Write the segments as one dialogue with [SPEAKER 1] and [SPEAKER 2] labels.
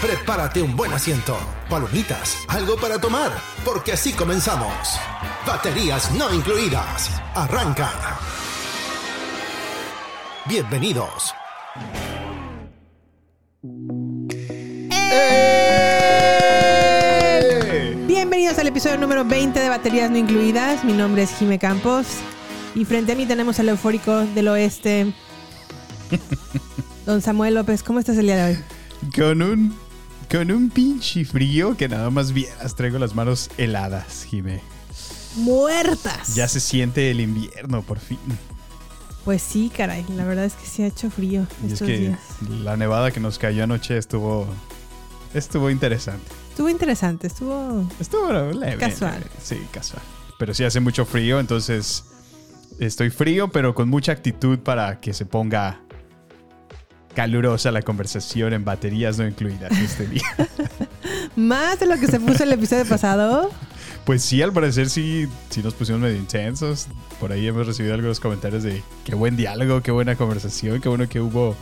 [SPEAKER 1] Prepárate un buen asiento, palomitas, algo para tomar, porque así comenzamos. Baterías no incluidas. Arranca. Bienvenidos.
[SPEAKER 2] Bienvenidos al episodio número 20 de Baterías No Incluidas. Mi nombre es Jime Campos. Y frente a mí tenemos al eufórico del oeste, don Samuel López. ¿Cómo estás el día de hoy?
[SPEAKER 3] Con un, con un pinche frío que nada más vieras, traigo las manos heladas, Jime.
[SPEAKER 2] Muertas.
[SPEAKER 3] Ya se siente el invierno, por fin.
[SPEAKER 2] Pues sí, caray. La verdad es que sí ha hecho frío
[SPEAKER 3] Y es
[SPEAKER 2] estos
[SPEAKER 3] que
[SPEAKER 2] días.
[SPEAKER 3] la nevada que nos cayó anoche estuvo, estuvo interesante.
[SPEAKER 2] Estuvo interesante, estuvo...
[SPEAKER 3] Estuvo leve.
[SPEAKER 2] Casual.
[SPEAKER 3] leve, Sí, casual. Pero sí hace mucho frío, entonces estoy frío, pero con mucha actitud para que se ponga calurosa la conversación en baterías no incluidas este día.
[SPEAKER 2] Más de lo que se puso el episodio pasado.
[SPEAKER 3] Pues sí, al parecer sí, sí nos pusimos medio intensos. Por ahí hemos recibido algunos comentarios de qué buen diálogo, qué buena conversación, qué bueno que hubo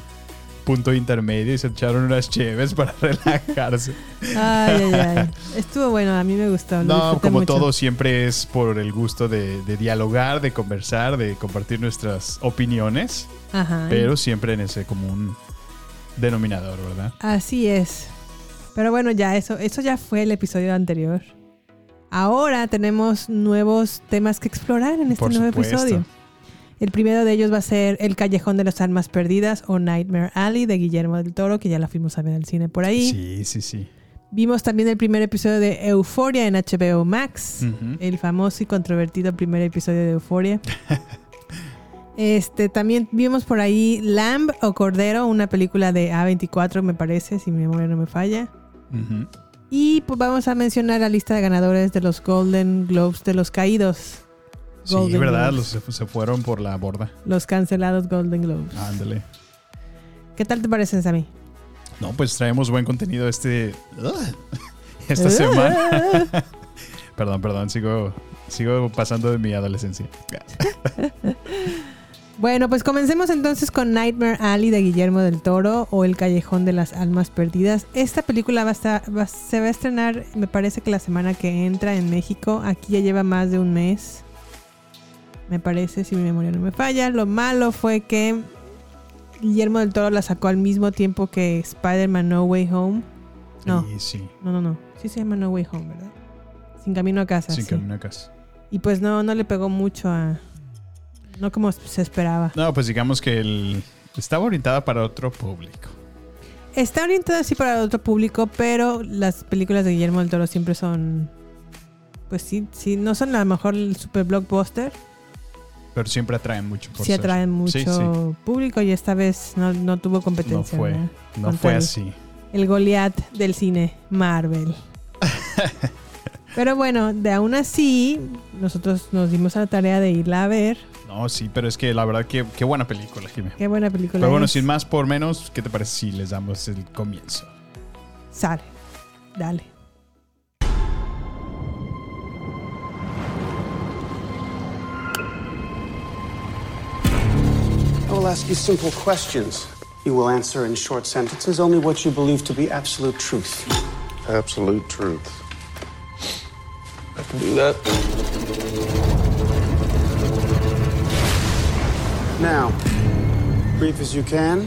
[SPEAKER 3] punto intermedio y se echaron unas cheves para relajarse.
[SPEAKER 2] Ay, ay, ay. Estuvo bueno, a mí me gustó.
[SPEAKER 3] No, como
[SPEAKER 2] mucho.
[SPEAKER 3] todo siempre es por el gusto de, de dialogar, de conversar, de compartir nuestras opiniones,
[SPEAKER 2] Ajá.
[SPEAKER 3] pero siempre en ese común denominador, ¿verdad?
[SPEAKER 2] Así es. Pero bueno, ya eso, eso ya fue el episodio anterior. Ahora tenemos nuevos temas que explorar en este
[SPEAKER 3] Por
[SPEAKER 2] nuevo
[SPEAKER 3] supuesto.
[SPEAKER 2] episodio. El primero de ellos va a ser El Callejón de las Almas Perdidas o Nightmare Alley de Guillermo del Toro, que ya la fuimos a ver al cine por ahí.
[SPEAKER 3] Sí, sí, sí.
[SPEAKER 2] Vimos también el primer episodio de Euforia en HBO Max. El famoso y controvertido primer episodio de Euforia. Este, también vimos por ahí Lamb o Cordero, una película de A24, me parece, si mi memoria no me falla. Y pues vamos a mencionar la lista de ganadores de los Golden Globes de los caídos.
[SPEAKER 3] Sí,
[SPEAKER 2] Golden
[SPEAKER 3] ¿verdad?
[SPEAKER 2] Globes.
[SPEAKER 3] Los, se fueron por la borda.
[SPEAKER 2] Los cancelados Golden Globes.
[SPEAKER 3] Ándale.
[SPEAKER 2] ¿Qué tal te parecen, Sammy?
[SPEAKER 3] No, pues traemos buen contenido este esta semana. perdón, perdón, sigo sigo pasando de mi adolescencia.
[SPEAKER 2] Bueno, pues comencemos entonces con Nightmare Alley de Guillermo del Toro o El Callejón de las Almas Perdidas. Esta película va a estar- va- se va a estrenar, me parece que la semana que entra en México. Aquí ya lleva más de un mes. Me parece, si mi memoria no me falla. Lo malo fue que Guillermo del Toro la sacó al mismo tiempo que Spider-Man No Way Home. No,
[SPEAKER 3] Y sí,
[SPEAKER 2] no, no, no. Sí se llama No Way Home, ¿verdad? Sin camino a casa.
[SPEAKER 3] sin
[SPEAKER 2] sí.
[SPEAKER 3] camino a casa.
[SPEAKER 2] Y pues no, no le pegó mucho a... No como se esperaba.
[SPEAKER 3] No, pues digamos que el, estaba orientada para otro público.
[SPEAKER 2] Está orientada así para otro público, pero las películas de Guillermo del Toro siempre son. Pues sí, sí, no son a lo mejor el super blockbuster.
[SPEAKER 3] Pero siempre atraen mucho por
[SPEAKER 2] Sí
[SPEAKER 3] ser.
[SPEAKER 2] atraen mucho
[SPEAKER 3] Sí, sí.
[SPEAKER 2] público y esta vez no, no tuvo
[SPEAKER 3] No
[SPEAKER 2] competencia.
[SPEAKER 3] fue,
[SPEAKER 2] ¿verdad?
[SPEAKER 3] no fue
[SPEAKER 2] el-
[SPEAKER 3] así.
[SPEAKER 2] El Goliath del cine, Marvel. pero bueno, de aún así, nosotros nos dimos a la tarea de irla a ver.
[SPEAKER 3] No, sí, pero es que la verdad que qué buena película, Jimé.
[SPEAKER 2] Qué buena película.
[SPEAKER 3] Pero bueno,
[SPEAKER 2] es.
[SPEAKER 3] sin más por menos, ¿qué te parece si les damos el comienzo?
[SPEAKER 2] Sale. Dale.
[SPEAKER 4] I will ask you simple questions. You will answer in short sentences only what you believe to be absolute truth.
[SPEAKER 5] Absolute truth. I can do that.
[SPEAKER 4] Now, brief as you can,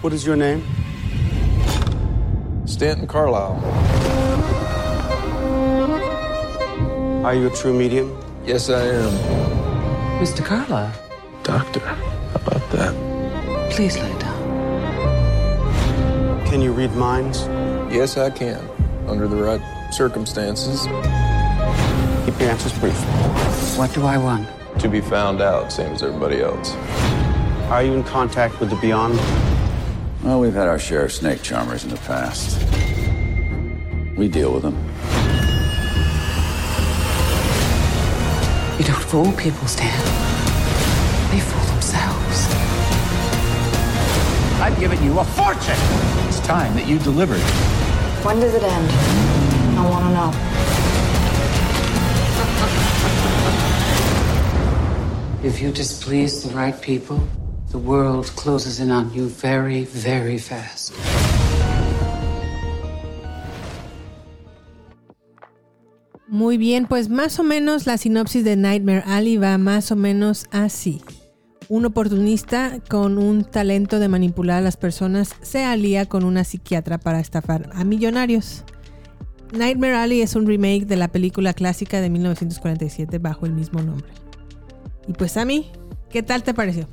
[SPEAKER 4] what is your name?
[SPEAKER 5] Stanton Carlisle.
[SPEAKER 4] Are you a true medium?
[SPEAKER 5] Yes, I am.
[SPEAKER 6] Mr. Carla,
[SPEAKER 5] Doctor, how about that?
[SPEAKER 6] please lay down.
[SPEAKER 4] Can you read minds?
[SPEAKER 5] Yes, I can. Under the right circumstances.
[SPEAKER 4] Keep your answers brief.
[SPEAKER 6] What do I want?
[SPEAKER 5] To be found out, same as everybody else.
[SPEAKER 4] Are you in contact with the beyond?
[SPEAKER 7] Well, we've had our share of snake charmers in the past. We deal with them.
[SPEAKER 6] You don't fool people, Stan. They fool themselves.
[SPEAKER 8] I've given you a fortune.
[SPEAKER 9] It's time that you delivered.
[SPEAKER 10] When does it end? I want to know.
[SPEAKER 6] If you displease the right people, the world closes in on you very, very fast.
[SPEAKER 2] Muy bien, pues más o menos la sinopsis de Nightmare Alley va más o menos así. Un oportunista con un talento de manipular a las personas se alía con una psiquiatra para estafar a millonarios. Nightmare Alley es un remake de la película clásica de 1947 bajo el mismo nombre. Y pues a mí, ¿qué tal te pareció?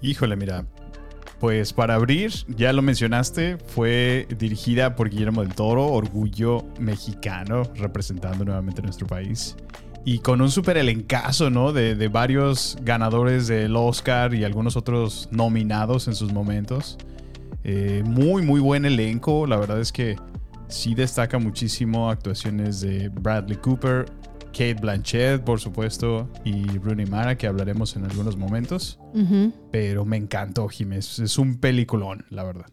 [SPEAKER 3] Híjole, mira. Pues para abrir, ya lo mencionaste, fue dirigida por Guillermo del Toro, orgullo mexicano, representando nuevamente nuestro país. Y con un súper elencazo, ¿no? De, de varios ganadores del Oscar y algunos otros nominados en sus momentos. Eh, muy, muy buen elenco. La verdad es que sí destaca muchísimo actuaciones de Bradley Cooper, Kate Blanchett, por supuesto, y Rooney Mara, que hablaremos en algunos momentos. Pero me encantó, Jiménez. Es un peliculón, la verdad.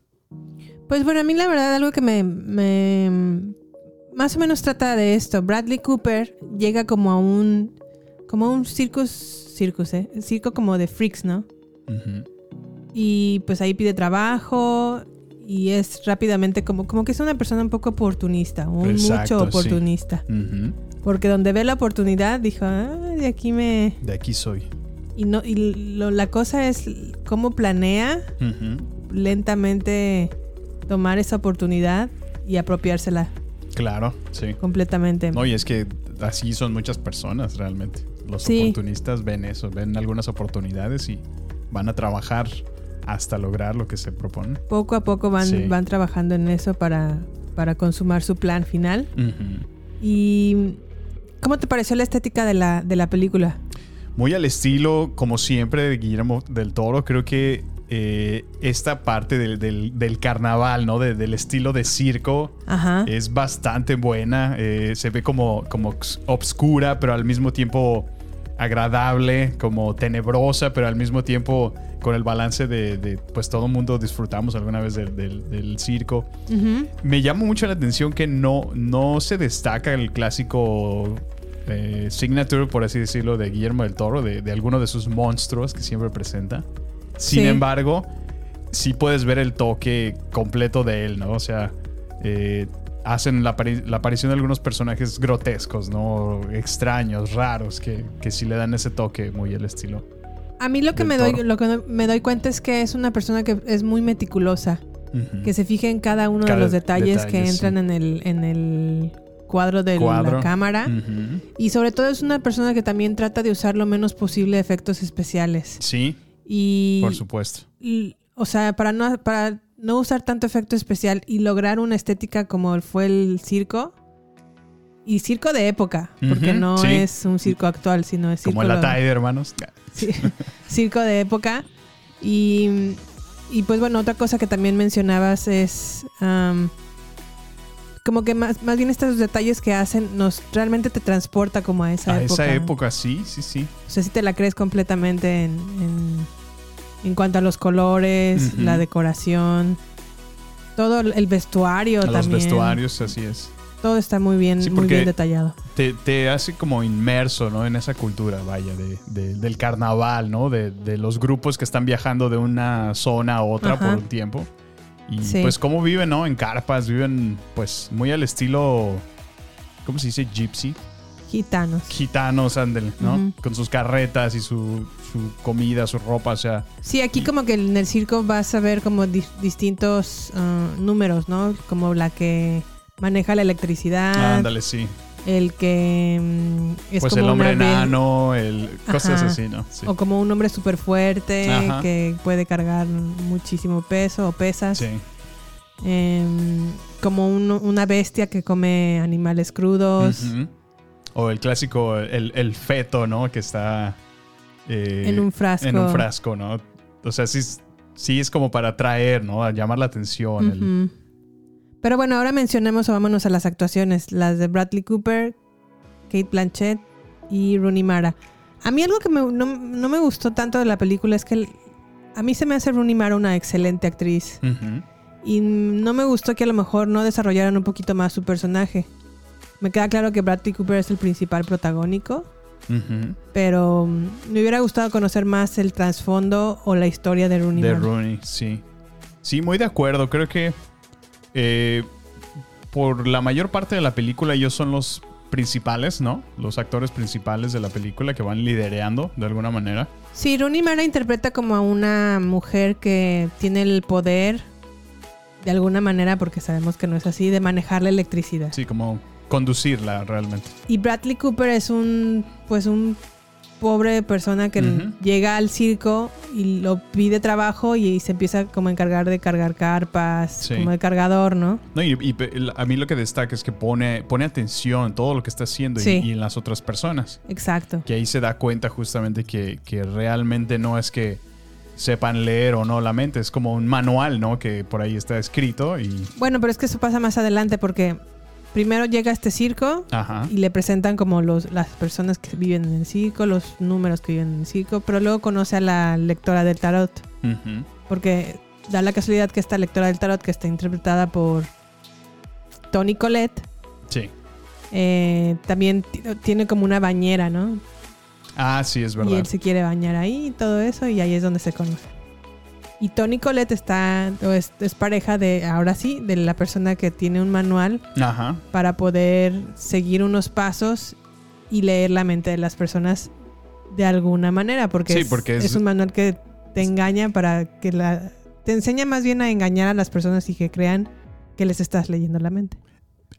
[SPEAKER 2] Pues bueno, a mí la verdad algo que me, me- más o menos trata de esto. Bradley Cooper llega como a un como a un circus circus, eh, circo como de freaks, ¿no? Y pues ahí pide trabajo y es rápidamente como como que es una persona un poco oportunista, un
[SPEAKER 3] Exacto,
[SPEAKER 2] mucho
[SPEAKER 3] sí.
[SPEAKER 2] oportunista. Porque donde ve la oportunidad dijo, ah, de aquí me
[SPEAKER 3] De aquí soy.
[SPEAKER 2] y no y lo- la cosa es cómo planea lentamente tomar esa oportunidad y apropiársela
[SPEAKER 3] Claro, sí.
[SPEAKER 2] completamente.
[SPEAKER 3] No, y es que así son muchas personas realmente. Los
[SPEAKER 2] Sí.
[SPEAKER 3] oportunistas ven eso, ven algunas oportunidades y van a trabajar hasta lograr lo que se proponen.
[SPEAKER 2] Poco a poco van,
[SPEAKER 3] Sí.
[SPEAKER 2] van trabajando en eso para, para consumar su plan final. ¿Y cómo te pareció la estética de la, de la película?
[SPEAKER 3] Muy al estilo, como siempre, de Guillermo del Toro. Creo que eh, esta parte del, del- del carnaval, ¿no? De- del estilo de circo
[SPEAKER 2] Ajá.
[SPEAKER 3] es bastante buena. Eh, se ve como, como obs- obscura, pero al mismo tiempo agradable, como tenebrosa, pero al mismo tiempo con el balance de, de, pues todo el mundo disfrutamos alguna vez del, del- del circo. Me llama mucho la atención que no, no se destaca el clásico eh, signature, por así decirlo, de Guillermo del Toro, de, de alguno de sus monstruos que siempre presenta. Sin
[SPEAKER 2] Sí.
[SPEAKER 3] embargo, sí puedes ver el toque completo de él, ¿no? O sea, eh, hacen la, apari- la aparición de algunos personajes grotescos, ¿no? Extraños, raros, que, que sí le dan ese toque muy al estilo.
[SPEAKER 2] A mí lo que, me doy, lo que me doy cuenta es que es una persona que es muy meticulosa, que se fija en cada uno
[SPEAKER 3] Cada
[SPEAKER 2] de los detalles que entran
[SPEAKER 3] sí.
[SPEAKER 2] en, el, en el cuadro de
[SPEAKER 3] Cuadro.
[SPEAKER 2] la cámara. Y sobre todo es una persona que también trata de usar lo menos posible efectos especiales.
[SPEAKER 3] Sí,
[SPEAKER 2] Y
[SPEAKER 3] por supuesto.
[SPEAKER 2] y, o sea, para no, para no usar tanto efecto especial y lograr una estética como fue el circo. Y circo de época, porque no
[SPEAKER 3] sí.
[SPEAKER 2] es un circo actual, sino es circo,
[SPEAKER 3] Como la
[SPEAKER 2] lo-
[SPEAKER 3] Tide, hermanos.
[SPEAKER 2] sí, circo de época. Y, y pues bueno, otra cosa que también mencionabas es como que más, más bien estos detalles que hacen nos realmente te transporta como a esa
[SPEAKER 3] A
[SPEAKER 2] época.
[SPEAKER 3] esa época, sí, sí, sí.
[SPEAKER 2] O sea, si te la crees completamente en, en, en cuanto a los colores, la decoración, todo el vestuario
[SPEAKER 3] A los
[SPEAKER 2] también.
[SPEAKER 3] vestuarios, así es.
[SPEAKER 2] Todo está muy bien,
[SPEAKER 3] Sí,
[SPEAKER 2] muy bien detallado.
[SPEAKER 3] Te, te hace como inmerso, ¿no? En esa cultura, vaya, de, de- del carnaval, ¿no? De, de los grupos que están viajando de una zona a otra
[SPEAKER 2] Ajá.
[SPEAKER 3] por un tiempo. Y
[SPEAKER 2] Sí.
[SPEAKER 3] pues cómo viven, ¿no? En carpas, viven pues muy al estilo, ¿cómo se dice? Gypsy.
[SPEAKER 2] Gitanos.
[SPEAKER 3] Gitanos, ándale, ¿no? Con sus carretas y su, su comida, su ropa, o sea,
[SPEAKER 2] Sí, aquí como que en el circo vas a ver como di- distintos ah, números, ¿no? Como la que maneja la electricidad,
[SPEAKER 3] ándale, sí.
[SPEAKER 2] el que mm, es
[SPEAKER 3] pues
[SPEAKER 2] como
[SPEAKER 3] el hombre enano, el, cosas
[SPEAKER 2] Ajá.
[SPEAKER 3] así, ¿no? Sí.
[SPEAKER 2] O como un hombre súper fuerte
[SPEAKER 3] Ajá.
[SPEAKER 2] que puede cargar muchísimo peso o pesas.
[SPEAKER 3] Sí.
[SPEAKER 2] Em, como un- una bestia que come animales crudos.
[SPEAKER 3] O el clásico, el, el feto, ¿no? Que está eh,
[SPEAKER 2] En un frasco.
[SPEAKER 3] En un frasco, ¿no? O sea, sí, es- sí es como para atraer, ¿no? A llamar la atención. el-.
[SPEAKER 2] Pero bueno, ahora mencionemos o vámonos a las actuaciones. Las de Bradley Cooper, Kate Blanchett y Rooney Mara. A mí algo que me- no, no me gustó tanto de la película es que el- a mí se me hace Rooney Mara una excelente actriz. Y no me gustó que a lo mejor no desarrollaran un poquito más su personaje. Me queda claro que Bradley Cooper es el principal protagónico, pero mm, me hubiera gustado conocer más el trasfondo o la historia de Rooney
[SPEAKER 3] De
[SPEAKER 2] Mara.
[SPEAKER 3] Rooney, sí. Sí, muy de acuerdo. Creo que eh, por la mayor parte de la película ellos son los principales, ¿no? Los actores principales de la película que van lidereando de alguna manera.
[SPEAKER 2] Sí, Rooney Mara interpreta como a una mujer que tiene el poder, de alguna manera, porque sabemos que no es así, de manejar la electricidad.
[SPEAKER 3] Sí, como conducirla realmente.
[SPEAKER 2] Y Bradley Cooper es un, pues un pobre persona que llega al circo y lo pide trabajo y, se empieza como a encargar de cargar carpas,
[SPEAKER 3] Sí.
[SPEAKER 2] como de cargador, ¿no?
[SPEAKER 3] No, y, a mí lo que destaca es que pone, pone atención en todo lo que está haciendo y- y, en las otras personas.
[SPEAKER 2] Exacto.
[SPEAKER 3] Que ahí se da cuenta justamente que, que realmente no es que sepan leer o no la mente, es como un manual, ¿no? Que por ahí está escrito y...
[SPEAKER 2] Bueno, pero es que eso pasa más adelante porque primero llega a este circo
[SPEAKER 3] Ajá.
[SPEAKER 2] y le presentan como los, las personas que viven en el circo, los números que viven en el circo, pero luego conoce a la lectora del tarot, porque da la casualidad que esta lectora del tarot, que está interpretada por Tony Collette,
[SPEAKER 3] Sí.
[SPEAKER 2] eh, también ti- tiene como una bañera, ¿no?
[SPEAKER 3] Ah, sí, es
[SPEAKER 2] Y
[SPEAKER 3] verdad.
[SPEAKER 2] él se quiere bañar ahí y todo eso, y ahí es donde se conoce. Y Tony Collette está, o es, es pareja de, ahora sí, de la persona que tiene un manual
[SPEAKER 3] Ajá.
[SPEAKER 2] para poder seguir unos pasos y leer la mente de las personas de alguna manera, porque,
[SPEAKER 3] Sí,
[SPEAKER 2] es,
[SPEAKER 3] porque es-
[SPEAKER 2] es un manual que te engaña para que la... Te enseña más bien a engañar a las personas y que crean que les estás leyendo la mente.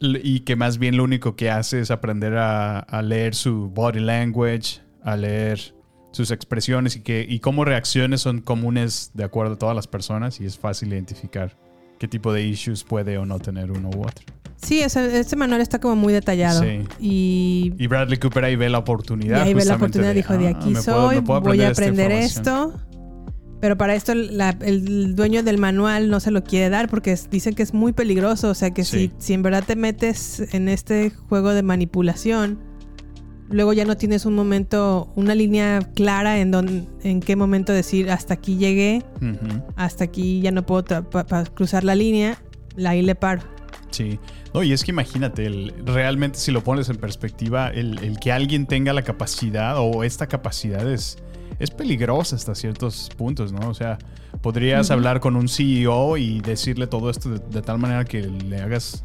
[SPEAKER 3] Y que más bien lo único que hace es aprender a, a leer su body language, a leer sus expresiones y, que, y cómo reacciones son comunes de acuerdo a todas las personas y es fácil identificar qué tipo de issues puede o no tener uno u otro.
[SPEAKER 2] Sí, este manual está como muy detallado.
[SPEAKER 3] Sí.
[SPEAKER 2] Y,
[SPEAKER 3] Y Bradley Cooper ahí ve la
[SPEAKER 2] y
[SPEAKER 3] oportunidad.
[SPEAKER 2] ahí ve la oportunidad, dijo, de
[SPEAKER 3] "Ah,
[SPEAKER 2] aquí soy,
[SPEAKER 3] puedo
[SPEAKER 2] voy a aprender
[SPEAKER 3] información".
[SPEAKER 2] esto. Pero para esto la- el dueño del manual no se lo quiere dar porque es- dice que es muy peligroso. O sea que
[SPEAKER 3] Sí.
[SPEAKER 2] si, si en verdad te metes en este juego de manipulación, luego ya no tienes un momento, una línea clara en, don, en qué momento decir hasta aquí llegué, hasta aquí ya no puedo cruzar la línea, ahí le paro.
[SPEAKER 3] Sí. No, y es que imagínate, el- realmente si lo pones en perspectiva, el, el que alguien tenga la capacidad o esta capacidad es, es peligrosa hasta ciertos puntos, ¿no? O sea, podrías hablar con un CEO y decirle todo esto de, de tal manera que le hagas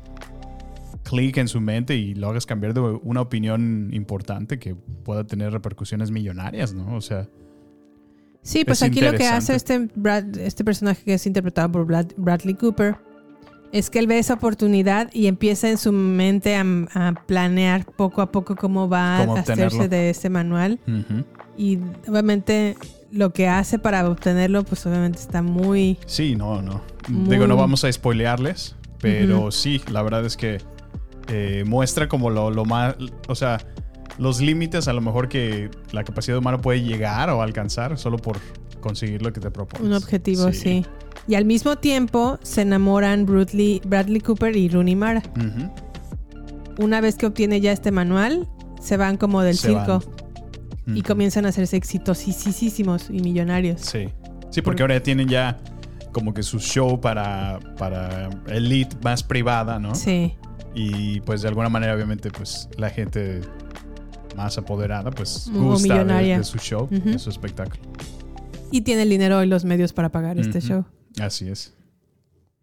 [SPEAKER 3] clic en su mente y lo hagas cambiar de una opinión importante que pueda tener repercusiones millonarias, ¿no? O sea,
[SPEAKER 2] Sí, pues
[SPEAKER 3] Es
[SPEAKER 2] aquí lo que hace este, Brad- este personaje que es interpretado por Brad- Bradley Cooper es que él ve esa oportunidad y empieza en su mente a, a planear poco a poco cómo va
[SPEAKER 3] Cómo
[SPEAKER 2] a hacerse de ese manual. Y obviamente lo que hace para obtenerlo, pues obviamente está muy...
[SPEAKER 3] Sí, no, no.
[SPEAKER 2] Muy-
[SPEAKER 3] Digo, no vamos a spoilearles, pero sí, la verdad es que eh, muestra como lo, lo más, o sea, los límites a lo mejor que la capacidad humana puede llegar o alcanzar solo por conseguir lo que te propones.
[SPEAKER 2] Un objetivo, sí. Y al mismo tiempo se enamoran Bradley, Bradley Cooper y Rooney Mara. Una vez que obtiene ya este manual, se van como del
[SPEAKER 3] Se
[SPEAKER 2] circo y comienzan a hacerse exitosísimos y millonarios.
[SPEAKER 3] Sí. Sí, porque ahora ya tienen ya como que su show para, para elite más privada, ¿no?
[SPEAKER 2] Sí.
[SPEAKER 3] Y pues de alguna manera, obviamente, pues la gente más apoderada, pues gusta de, su show,
[SPEAKER 2] Ujú.
[SPEAKER 3] de su espectáculo.
[SPEAKER 2] Y tiene el dinero y los medios para pagar este show.
[SPEAKER 3] Así es.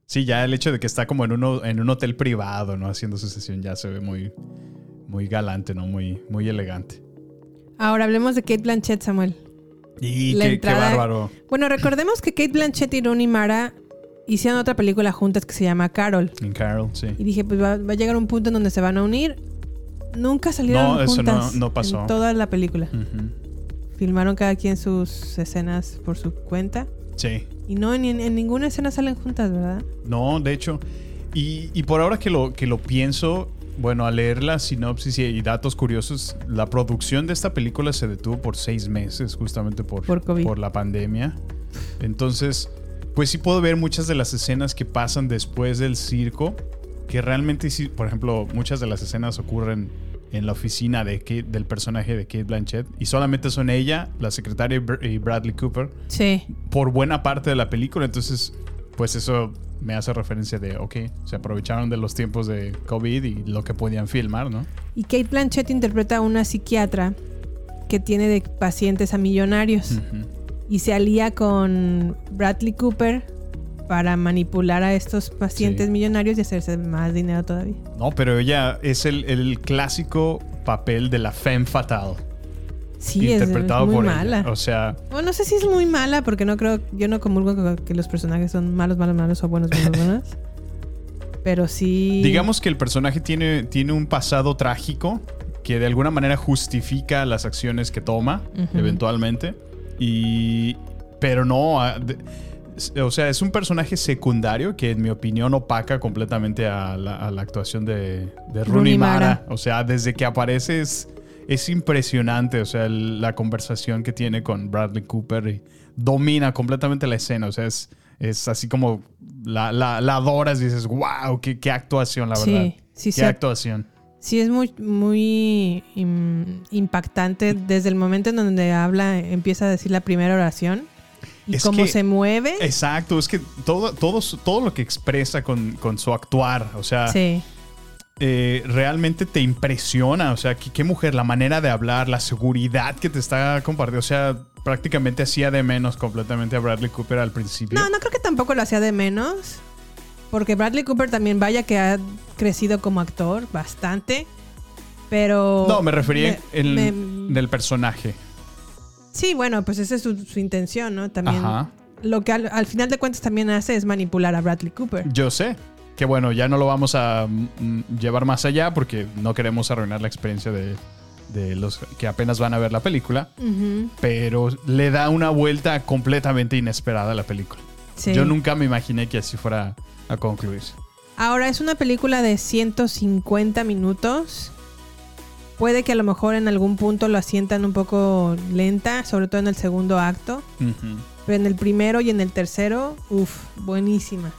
[SPEAKER 3] Sí, ya el hecho de que está como en, uno, en un hotel privado, ¿no? Haciendo su sesión ya se ve muy, muy galante, ¿no? Muy, muy elegante.
[SPEAKER 2] Ahora hablemos de Kate Blanchett, Samuel.
[SPEAKER 3] Y
[SPEAKER 2] La
[SPEAKER 3] qué, qué
[SPEAKER 2] entrada-
[SPEAKER 3] bárbaro.
[SPEAKER 2] Bueno, recordemos que Kate Blanchett y Rooney Mara hicieron otra película juntas que se llama Carol.
[SPEAKER 3] En Carol, sí.
[SPEAKER 2] Y dije, pues va, va a llegar un punto en donde se van a unir. Nunca salieron
[SPEAKER 3] No, eso no-
[SPEAKER 2] juntas
[SPEAKER 3] no pasó.
[SPEAKER 2] en toda la película. Filmaron cada quien sus escenas por su cuenta.
[SPEAKER 3] Sí.
[SPEAKER 2] Y no, en, en ninguna escena salen juntas, ¿verdad?
[SPEAKER 3] No, de hecho. Y, y por ahora que lo, que lo pienso, bueno, al leer la sinopsis y, y datos curiosos, la producción de esta película se detuvo por seis meses, justamente por,
[SPEAKER 2] Por COVID.
[SPEAKER 3] la pandemia. Entonces, pues sí puedo ver muchas de las escenas que pasan después del circo, que realmente sí, por ejemplo, muchas de las escenas ocurren en la oficina de Kate- del personaje de Kate Blanchett y solamente son ella, la secretaria y Br- y Bradley Cooper
[SPEAKER 2] Sí.
[SPEAKER 3] por buena parte de la película. Entonces, pues eso me hace referencia de, ok, se aprovecharon de los tiempos de COVID y lo que podían filmar, ¿no?
[SPEAKER 2] Y Kate Blanchett interpreta a una psiquiatra que tiene de pacientes a millonarios. Y se alía con Bradley Cooper para manipular a estos pacientes
[SPEAKER 3] Sí.
[SPEAKER 2] millonarios y hacerse más dinero todavía.
[SPEAKER 3] No, pero ella es el, el clásico papel de la femme fatal.
[SPEAKER 2] Sí, es, es
[SPEAKER 3] interpretado
[SPEAKER 2] muy
[SPEAKER 3] por
[SPEAKER 2] mala.
[SPEAKER 3] ella. O sea,
[SPEAKER 2] Bueno, no sé si es muy mala porque no creo, yo no comulgo con que los personajes son malos, malos, malos o buenos, buenos, buenos. Pero sí.
[SPEAKER 3] digamos que el personaje tiene, tiene un pasado trágico que de alguna manera justifica las acciones que toma eventualmente. Y. Pero no. ah, o sea, es un personaje secundario que, en mi opinión, opaca completamente a la, a la actuación de, de Rooney Mara. O sea, desde que aparece es, es impresionante. O sea, el- la conversación que tiene con Bradley Cooper y domina completamente la escena. O sea, es, es así como la, la, la adoras y dices, wow, qué, qué actuación, la
[SPEAKER 2] Sí,
[SPEAKER 3] verdad.
[SPEAKER 2] sí,
[SPEAKER 3] qué
[SPEAKER 2] sí.
[SPEAKER 3] actuación.
[SPEAKER 2] Sí, es muy, muy im- impactante desde el momento en donde habla, empieza a decir la primera oración y
[SPEAKER 3] Es
[SPEAKER 2] cómo
[SPEAKER 3] que-
[SPEAKER 2] se mueve.
[SPEAKER 3] Exacto, es que todo, todo, todo lo que expresa con, con su actuar, o sea,
[SPEAKER 2] Sí,
[SPEAKER 3] eh, realmente te impresiona. O sea, qué, qué mujer, la manera de hablar, la seguridad que te está compartiendo. O sea, prácticamente hacía de menos completamente a Bradley Cooper al principio.
[SPEAKER 2] No, no creo que tampoco lo hacía de menos. Porque Bradley Cooper también, vaya que ha crecido como actor bastante. Pero.
[SPEAKER 3] No, me refería
[SPEAKER 2] me-
[SPEAKER 3] en,
[SPEAKER 2] me-
[SPEAKER 3] del personaje.
[SPEAKER 2] Sí, bueno, pues esa es su, su intención, ¿no? También.
[SPEAKER 3] Ajá.
[SPEAKER 2] Lo que al, al final de cuentas también hace es manipular a Bradley Cooper.
[SPEAKER 3] Yo sé. Que bueno, ya no lo vamos a mm, llevar más allá porque no queremos arruinar la experiencia de, de los que apenas van a ver la película.
[SPEAKER 2] Ujú,
[SPEAKER 3] Pero le da una vuelta completamente inesperada a la película.
[SPEAKER 2] sí.
[SPEAKER 3] Yo nunca me imaginé que así fuera a concluirse.
[SPEAKER 2] Ahora es una película de 150 minutos. Puede que a lo mejor en algún punto lo asientan un poco lenta, sobre todo en el segundo acto. Pero en el primero y en el tercero, uff, buenísima.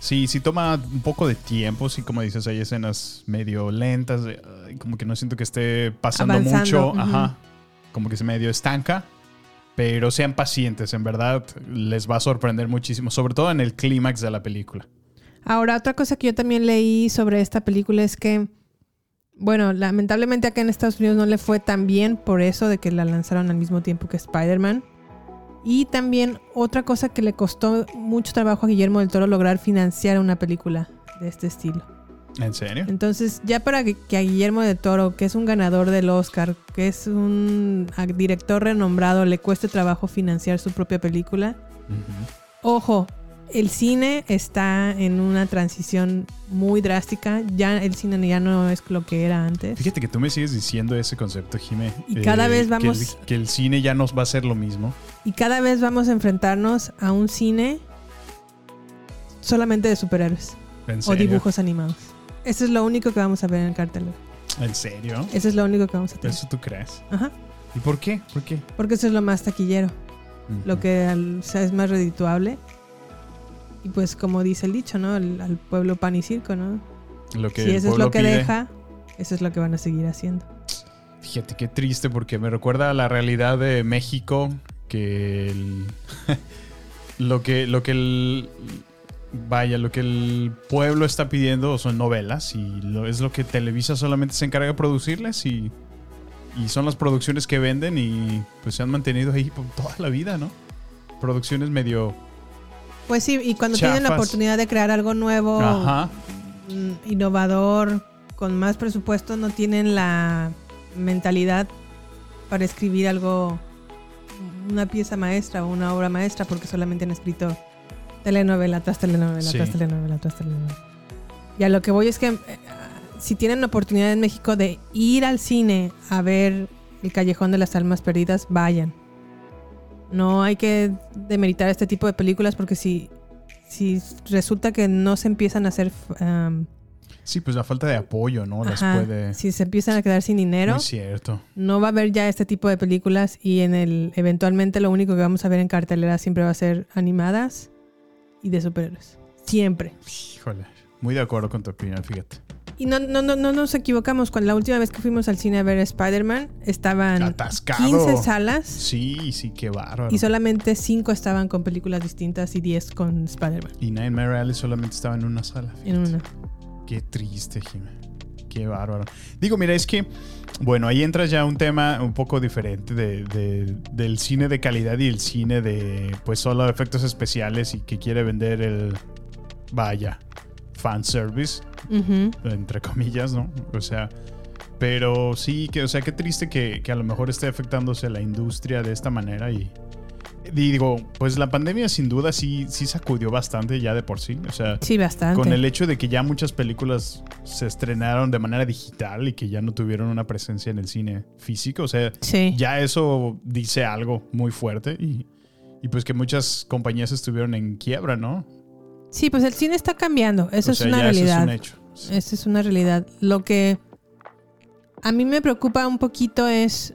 [SPEAKER 3] Sí, sí toma un poco de tiempo, sí, como dices, hay escenas medio lentas, de, ay, como que no siento que esté pasando
[SPEAKER 2] Avanzando,
[SPEAKER 3] mucho, ajá, como que se medio estanca, pero sean pacientes, en verdad les va a sorprender muchísimo, sobre todo en el clímax de la película.
[SPEAKER 2] Ahora, otra cosa que yo también leí sobre esta película es que, bueno, lamentablemente acá en Estados Unidos no le fue tan bien por eso de que la lanzaron al mismo tiempo que Spider-Man. Y también otra cosa que le costó mucho trabajo a Guillermo del Toro lograr financiar una película de este estilo.
[SPEAKER 3] ¿En serio?
[SPEAKER 2] Entonces, ya para que, que a Guillermo del Toro, que es un ganador del Oscar, que es un director renombrado, le cueste trabajo financiar su propia película. Ojo, el cine está en una transición muy drástica. Ya el cine ya no es lo que era antes.
[SPEAKER 3] Fíjate que tú me sigues diciendo ese concepto, Jimé. eh,
[SPEAKER 2] Y cada vez
[SPEAKER 3] que el-
[SPEAKER 2] vamos-
[SPEAKER 3] Que el, cine ya nos va a ser lo mismo.
[SPEAKER 2] Y cada vez vamos a enfrentarnos a un cine solamente de superhéroes
[SPEAKER 3] ¿En
[SPEAKER 2] o dibujos animados. Eso es lo único que vamos a ver en el cartel.
[SPEAKER 3] ¿En serio?
[SPEAKER 2] Eso es lo único que vamos a tener.
[SPEAKER 3] ¿Eso tú crees?
[SPEAKER 2] Ajá.
[SPEAKER 3] ¿Y por qué? ¿Por qué?
[SPEAKER 2] Porque eso es lo más taquillero. Lo que al- o sea, es más redituable. Y pues como dice el dicho, ¿no? El- al pueblo pan y circo, ¿no?
[SPEAKER 3] Lo que
[SPEAKER 2] si eso es lo que
[SPEAKER 3] pide.
[SPEAKER 2] deja, eso es lo que van a seguir haciendo.
[SPEAKER 3] Fíjate qué triste porque me recuerda a la realidad de México que el- lo que lo que el vaya lo que el pueblo está pidiendo son novelas y lo, es lo que Televisa solamente se encarga de producirles y, y son las producciones que venden y pues se han mantenido ahí por toda la vida, ¿no? Producciones medio
[SPEAKER 2] Pues sí, y cuando tienen la oportunidad de crear algo nuevo,
[SPEAKER 3] ajá,
[SPEAKER 2] mm, innovador, con más presupuesto, no tienen la mentalidad para escribir algo, una pieza maestra o una obra maestra, porque solamente han escrito telenovela tras telenovela
[SPEAKER 3] Sí.
[SPEAKER 2] tras telenovela tras telenovela. Y a lo que voy es que eh, si tienen la oportunidad en México de ir al cine a ver El Callejón de las Almas Perdidas, vayan. No hay que demeritar este tipo de películas porque si, si resulta que no se empiezan a hacer... um,
[SPEAKER 3] Sí, pues la falta de apoyo, ¿no? Las
[SPEAKER 2] ajá,
[SPEAKER 3] puede.
[SPEAKER 2] Si se empiezan a quedar sin dinero,
[SPEAKER 3] Muy cierto.
[SPEAKER 2] no va a haber ya este tipo de películas y en el eventualmente lo único que vamos a ver en cartelera siempre va a ser animadas y de superhéroes. Siempre.
[SPEAKER 3] Híjole. Muy de acuerdo con tu opinión, fíjate.
[SPEAKER 2] Y no, no, no, no nos equivocamos. Cuando la última vez que fuimos al cine a ver Spider-Man, estaban
[SPEAKER 3] Atascado.
[SPEAKER 2] 15 salas
[SPEAKER 3] Sí, sí, qué bárbaro.
[SPEAKER 2] y solamente 5 estaban con películas distintas y 10 con Spider-Man.
[SPEAKER 3] Y Nightmare Alley solamente estaba en una sala.
[SPEAKER 2] En una.
[SPEAKER 3] Qué triste, Jimé. Qué bárbaro. Digo, mira, es que, bueno, ahí entra ya un tema un poco diferente de, de- del cine de calidad y el cine de, pues, solo efectos especiales y que quiere vender el, vaya, fanservice,
[SPEAKER 2] Ujú.
[SPEAKER 3] entre comillas, ¿no? O sea, pero sí, que, o sea, qué triste que, que a lo mejor esté afectándose la industria de esta manera y, y digo, pues la pandemia sin duda sí, sí sacudió bastante ya de por sí, o sea,
[SPEAKER 2] Sí, bastante.
[SPEAKER 3] con el hecho de que ya muchas películas se estrenaron de manera digital y que ya no tuvieron una presencia en el cine físico. O sea,
[SPEAKER 2] Sí.
[SPEAKER 3] ya eso dice algo muy fuerte y, y pues que muchas compañías estuvieron en quiebra, ¿no?
[SPEAKER 2] Sí, pues el cine está cambiando. Eso
[SPEAKER 3] O
[SPEAKER 2] es una
[SPEAKER 3] ya eso es
[SPEAKER 2] realidad.
[SPEAKER 3] un hecho.
[SPEAKER 2] Eso es una realidad. Lo que a mí me preocupa un poquito es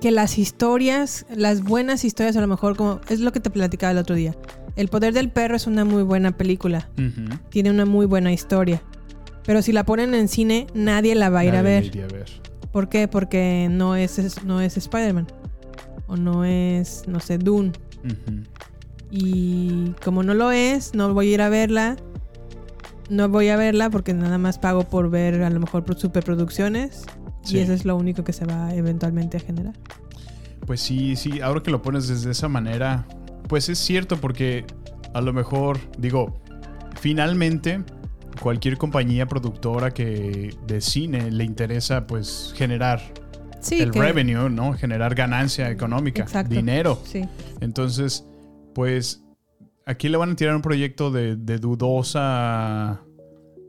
[SPEAKER 2] que las historias, las buenas historias, a lo mejor como es lo que te platicaba el otro día. El poder del perro es una muy buena película. Tiene una muy buena historia. Pero si la ponen en cine, nadie la va a ir a
[SPEAKER 3] Nadie
[SPEAKER 2] ver.
[SPEAKER 3] iría a ver.
[SPEAKER 2] ¿Por qué? Porque no es, es- no es Spider-Man. O no es, no sé, Dune. Y como no lo es, no voy a ir a verla. No voy a verla porque nada más pago por ver a lo mejor superproducciones.
[SPEAKER 3] Sí.
[SPEAKER 2] Y eso es lo único que se va eventualmente a generar.
[SPEAKER 3] Pues sí, sí, ahora que lo pones desde esa manera, pues es cierto porque a lo mejor, digo, finalmente cualquier compañía productora que de cine le interesa pues generar
[SPEAKER 2] Sí,
[SPEAKER 3] el
[SPEAKER 2] que-
[SPEAKER 3] revenue, ¿no? Generar ganancia económica,
[SPEAKER 2] Exacto.
[SPEAKER 3] dinero.
[SPEAKER 2] Sí.
[SPEAKER 3] Entonces, pues aquí le van a tirar un proyecto de, de dudosa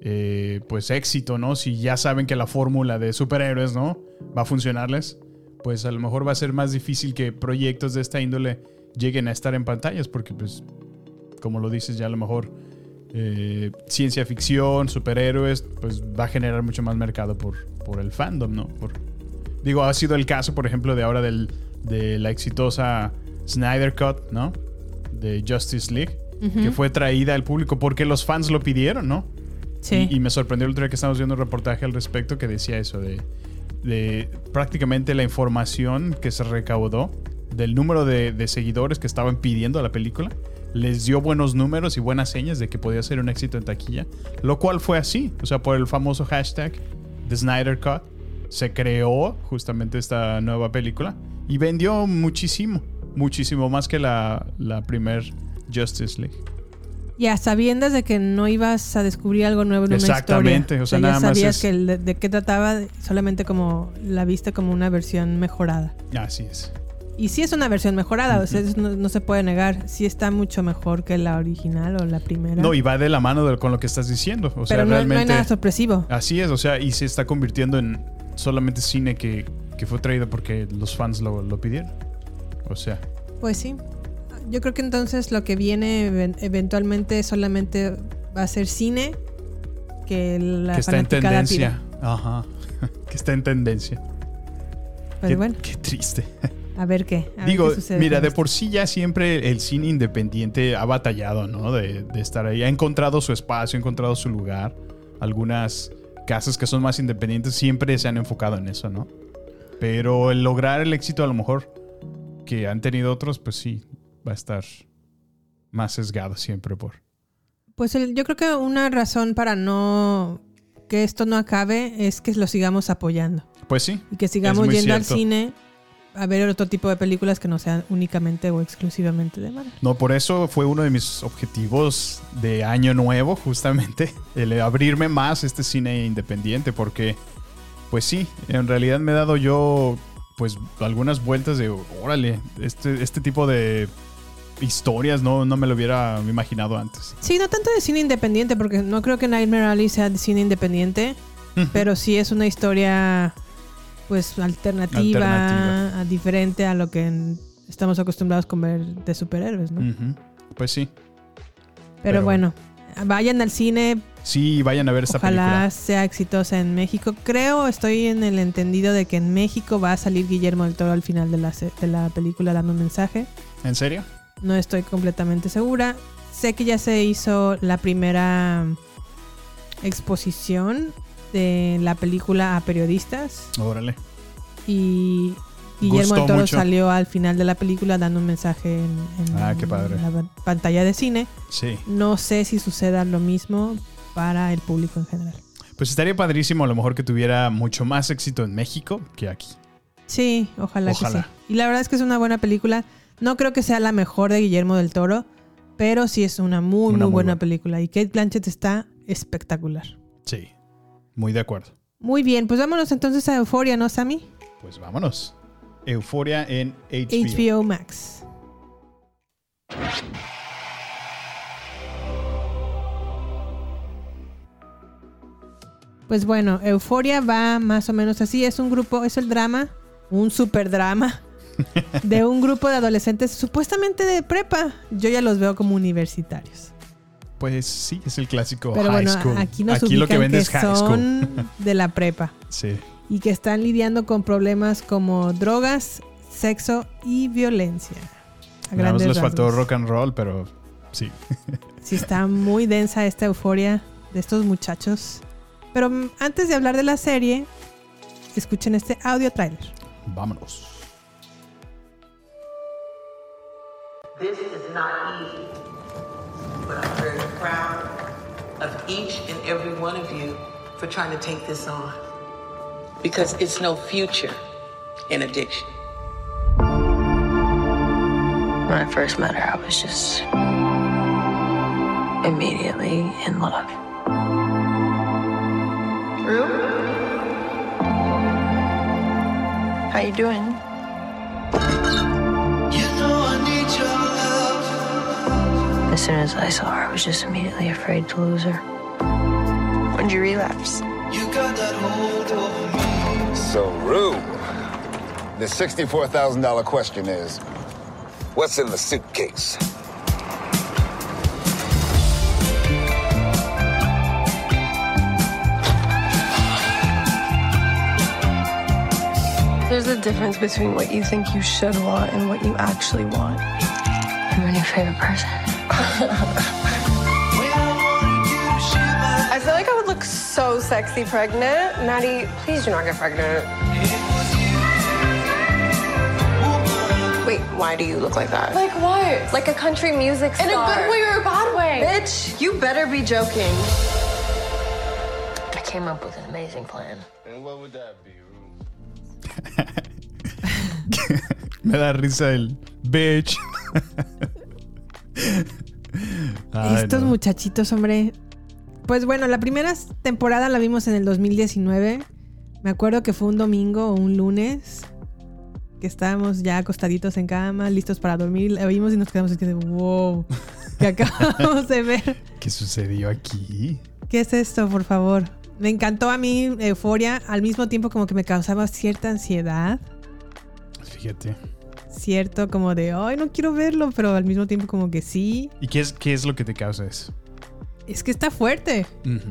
[SPEAKER 3] eh, pues éxito, ¿no? Si ya saben que la fórmula de superhéroes, ¿no? Va a funcionarles, pues a lo mejor va a ser más difícil que proyectos de esta índole lleguen a estar en pantallas, porque pues, como lo dices, ya a lo mejor eh, ciencia ficción, superhéroes, pues va a generar mucho más mercado por, por el fandom, ¿no? Por, digo, ha sido el caso, por ejemplo, de ahora del, de la exitosa Snyder Cut, ¿no? De Justice League, que fue traída al público porque los fans lo pidieron, ¿no? Y, me sorprendió el otro día que estábamos viendo un reportaje al respecto que decía eso de, prácticamente la información que se recaudó del número de, seguidores que estaban pidiendo la película. Les dio buenos números y buenas señas de que podía ser un éxito en taquilla. Lo cual fue así. O sea, por el famoso hashtag The Snyder Cut se creó justamente esta nueva película y vendió muchísimo. Muchísimo más que la, la primer Justice League.
[SPEAKER 2] Y a sabiendas de que no ibas a descubrir algo nuevo en una historia.
[SPEAKER 3] Exactamente, o sea, nada
[SPEAKER 2] ya
[SPEAKER 3] más
[SPEAKER 2] sabías
[SPEAKER 3] es-
[SPEAKER 2] que el de, de qué trataba, solamente como la viste como una versión mejorada.
[SPEAKER 3] Así es.
[SPEAKER 2] Y sí es una versión mejorada, o sea, no, no se puede negar. Sí está mucho mejor que la original o la primera.
[SPEAKER 3] No, y va de la mano de- con lo que estás diciendo. O sea,
[SPEAKER 2] Pero no, no hay
[SPEAKER 3] realmente.
[SPEAKER 2] nada sorpresivo.
[SPEAKER 3] Así es, o sea, y se está convirtiendo en solamente cine que, que fue traído porque los fans lo, lo pidieron. O sea,
[SPEAKER 2] Pues sí. Yo creo que entonces lo que viene even- eventualmente solamente va a ser cine que la
[SPEAKER 3] que está en tendencia. Ajá. que está en tendencia.
[SPEAKER 2] Pero
[SPEAKER 3] qué,
[SPEAKER 2] bueno,
[SPEAKER 3] qué triste.
[SPEAKER 2] a ver qué. a ver
[SPEAKER 3] Digo,
[SPEAKER 2] qué sucede
[SPEAKER 3] mira, de
[SPEAKER 2] esto.
[SPEAKER 3] por sí ya siempre el cine independiente ha batallado, ¿no? De, de estar ahí. Ha encontrado su espacio, ha encontrado su lugar. Algunas casas que son más independientes siempre se han enfocado en eso, ¿no? Pero el lograr el éxito a lo mejor que han tenido otros, pues sí, va a estar más sesgado siempre por...
[SPEAKER 2] Pues el- yo creo que una razón para no que esto no acabe es que lo sigamos apoyando
[SPEAKER 3] Pues sí.
[SPEAKER 2] y que sigamos yendo al cine a ver otro tipo de películas que no sean únicamente o exclusivamente de Marvel.
[SPEAKER 3] No, por eso fue uno de mis objetivos de año nuevo, justamente, el abrirme más este cine independiente, porque, pues sí, en realidad me he dado yo, pues, algunas vueltas de, órale, este, este tipo de historias, no, no me lo hubiera imaginado antes.
[SPEAKER 2] Sí, no tanto de cine independiente, porque no creo que Nightmare Alley sea de cine independiente, pero sí es una historia pues alternativa,
[SPEAKER 3] Alternativa.
[SPEAKER 2] a- diferente a lo que estamos acostumbrados a ver de superhéroes, ¿no?
[SPEAKER 3] Pues sí.
[SPEAKER 2] Pero,
[SPEAKER 3] Pero
[SPEAKER 2] bueno, vayan al cine,
[SPEAKER 3] Sí, vayan a ver esta
[SPEAKER 2] ojalá
[SPEAKER 3] película.
[SPEAKER 2] sea exitosa en México. Creo, estoy en el entendido de que en México va a salir Guillermo del Toro al final de la, de la película dando un mensaje.
[SPEAKER 3] ¿En serio?
[SPEAKER 2] No estoy completamente segura. Sé que ya se hizo la primera exposición de la película a periodistas
[SPEAKER 3] Órale.
[SPEAKER 2] y Guillermo del Toro
[SPEAKER 3] mucho.
[SPEAKER 2] salió al final de la película dando un mensaje en, en
[SPEAKER 3] Ah, qué padre.
[SPEAKER 2] la pan- pantalla de cine.
[SPEAKER 3] Sí.
[SPEAKER 2] No sé si suceda lo mismo para el público en general.
[SPEAKER 3] Pues estaría padrísimo a lo mejor que tuviera mucho más éxito en México que aquí.
[SPEAKER 2] Sí, ojalá,
[SPEAKER 3] Ojalá.
[SPEAKER 2] que sí. Y la verdad es que es una buena película. No creo que sea la mejor de Guillermo del Toro, pero sí es una muy,
[SPEAKER 3] Una
[SPEAKER 2] muy
[SPEAKER 3] muy
[SPEAKER 2] buena
[SPEAKER 3] buena.
[SPEAKER 2] película. Y Kate Blanchett está espectacular.
[SPEAKER 3] Sí. Muy de acuerdo.
[SPEAKER 2] Muy bien, pues vámonos entonces a Euforia, ¿no, Sammy?
[SPEAKER 3] Pues vámonos. Euforia en HBO.
[SPEAKER 2] HBO Max. Pues bueno, Euforia va más o menos así. Es un grupo, es el drama, un super drama de un grupo de adolescentes supuestamente de prepa. Yo ya los veo como universitarios.
[SPEAKER 3] Pues sí, es el clásico
[SPEAKER 2] Pero
[SPEAKER 3] high
[SPEAKER 2] bueno,
[SPEAKER 3] school.
[SPEAKER 2] aquí nos
[SPEAKER 3] aquí lo que es high school.
[SPEAKER 2] son de la prepa
[SPEAKER 3] Sí.
[SPEAKER 2] y que están lidiando con problemas como drogas, sexo y violencia. A
[SPEAKER 3] Nada más les faltó rock and roll, pero sí.
[SPEAKER 2] Sí, está muy densa esta euforia de estos muchachos. Pero antes de hablar de la serie, escuchen este audio trailer.
[SPEAKER 3] Vámonos.
[SPEAKER 11] This is not easy, but I'm very proud of each and every one of you for trying to take this on. Because it's no future in addiction.
[SPEAKER 12] When I first met her, I was just immediately in love.
[SPEAKER 13] Rue? How you doing?
[SPEAKER 12] As soon as I saw her, I was just immediately afraid to lose her.
[SPEAKER 13] When'd you relapse?
[SPEAKER 14] So, Rue, the $64,000 question is what's in the suitcase?
[SPEAKER 13] There's a difference between what you think you should want and what you actually want.
[SPEAKER 12] I'm your favorite person.
[SPEAKER 15] I feel like I would look so sexy pregnant. Maddie, please do not get pregnant. Wait, why do you look like that?
[SPEAKER 13] Like what?
[SPEAKER 15] Like a country music star.
[SPEAKER 13] In a good way or a bad way?
[SPEAKER 15] Bitch, you better be joking.
[SPEAKER 12] I came up with an amazing plan.
[SPEAKER 14] And what would that be,
[SPEAKER 3] Me da risa el bitch. Ay,
[SPEAKER 2] Estos
[SPEAKER 3] no.
[SPEAKER 2] muchachitos, hombre. Pues bueno, la primera temporada la vimos en el 2019. Me acuerdo que fue un domingo o un lunes. Que estábamos ya acostaditos en cama, listos para dormir. La vimos y nos quedamos así de wow. Que acabamos de ver.
[SPEAKER 3] ¿Qué sucedió aquí?
[SPEAKER 2] ¿Qué es esto, por favor? Me encantó a mí Euforia, al mismo tiempo como que me causaba cierta ansiedad,
[SPEAKER 3] Fíjate.
[SPEAKER 2] Cierto como de, ay, no quiero verlo, pero al mismo tiempo como que sí.
[SPEAKER 3] ¿Y qué es, qué es lo que te causa eso?
[SPEAKER 2] Es que está fuerte.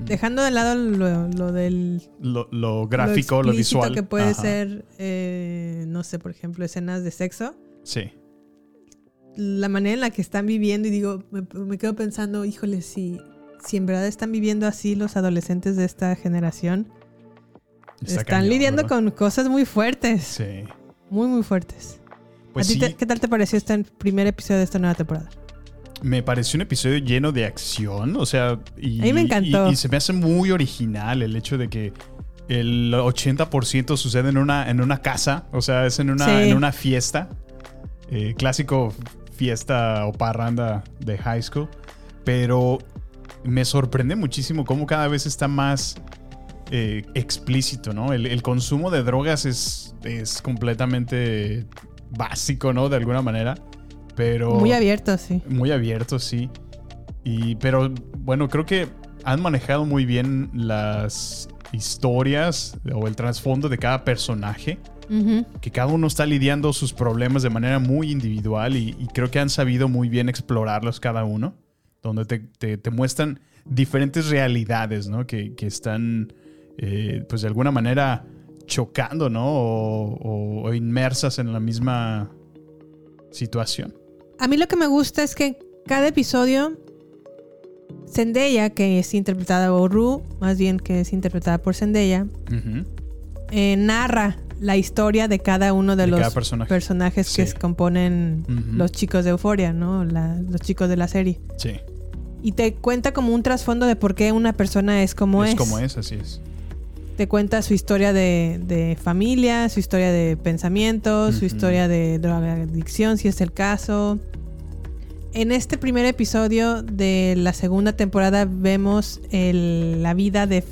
[SPEAKER 2] Dejando de lado lo, lo del
[SPEAKER 3] Lo, lo gráfico, lo,
[SPEAKER 2] explícito
[SPEAKER 3] visual.
[SPEAKER 2] que puede
[SPEAKER 3] Ajá.
[SPEAKER 2] ser, eh, no sé, por ejemplo, escenas de sexo.
[SPEAKER 3] Sí.
[SPEAKER 2] La manera en la que están viviendo y digo, me, me quedo pensando, híjole, si, si en verdad están viviendo así los adolescentes de esta generación,
[SPEAKER 3] Está
[SPEAKER 2] están
[SPEAKER 3] cañón,
[SPEAKER 2] lidiando
[SPEAKER 3] ¿verdad?
[SPEAKER 2] con cosas muy fuertes.
[SPEAKER 3] Sí.
[SPEAKER 2] Muy, muy fuertes.
[SPEAKER 3] Pues
[SPEAKER 2] ¿A ti
[SPEAKER 3] sí.
[SPEAKER 2] te- ¿Qué tal te pareció este primer episodio de esta nueva temporada?
[SPEAKER 3] Me pareció un episodio lleno de acción, o sea, y,
[SPEAKER 2] A mí me encantó.
[SPEAKER 3] y- y se me hace muy original el hecho de que el 80% sucede en una, en una casa, o sea, es en una,
[SPEAKER 2] Sí.
[SPEAKER 3] en una fiesta, eh, clásico fiesta o parranda de high school, pero me sorprende muchísimo cómo cada vez está más eh, explícito, ¿no? El, el consumo de drogas es, es completamente básico, ¿no? De alguna manera. Pero.
[SPEAKER 2] Muy abierto, sí.
[SPEAKER 3] Muy abierto, sí. Y, pero bueno, creo que han manejado muy bien las historias o el trasfondo de cada personaje. Que cada uno está lidiando sus problemas de manera muy individual y, y creo que han sabido muy bien explorarlos cada uno. Donde te, te- te muestran diferentes realidades, ¿no? Que, que están, eh, pues de alguna manera chocando, ¿no? O, o- o inmersas en la misma situación.
[SPEAKER 2] A mí lo que me gusta es que cada episodio, Zendaya, que es interpretada, o Ru, más bien que es interpretada por Zendaya, eh, narra la historia de cada uno de,
[SPEAKER 3] De
[SPEAKER 2] los
[SPEAKER 3] personaje.
[SPEAKER 2] personajes que
[SPEAKER 3] Sí.
[SPEAKER 2] componen los chicos de Euforia, ¿no? La- los chicos de la serie.
[SPEAKER 3] Sí.
[SPEAKER 2] Y te cuenta como un trasfondo de por qué una persona es como es.
[SPEAKER 3] es como es, así es.
[SPEAKER 2] Te cuenta su historia de, de familia, su historia de pensamientos, su historia de drogadicción, si es el caso. En este primer episodio de la segunda temporada vemos el- la vida de...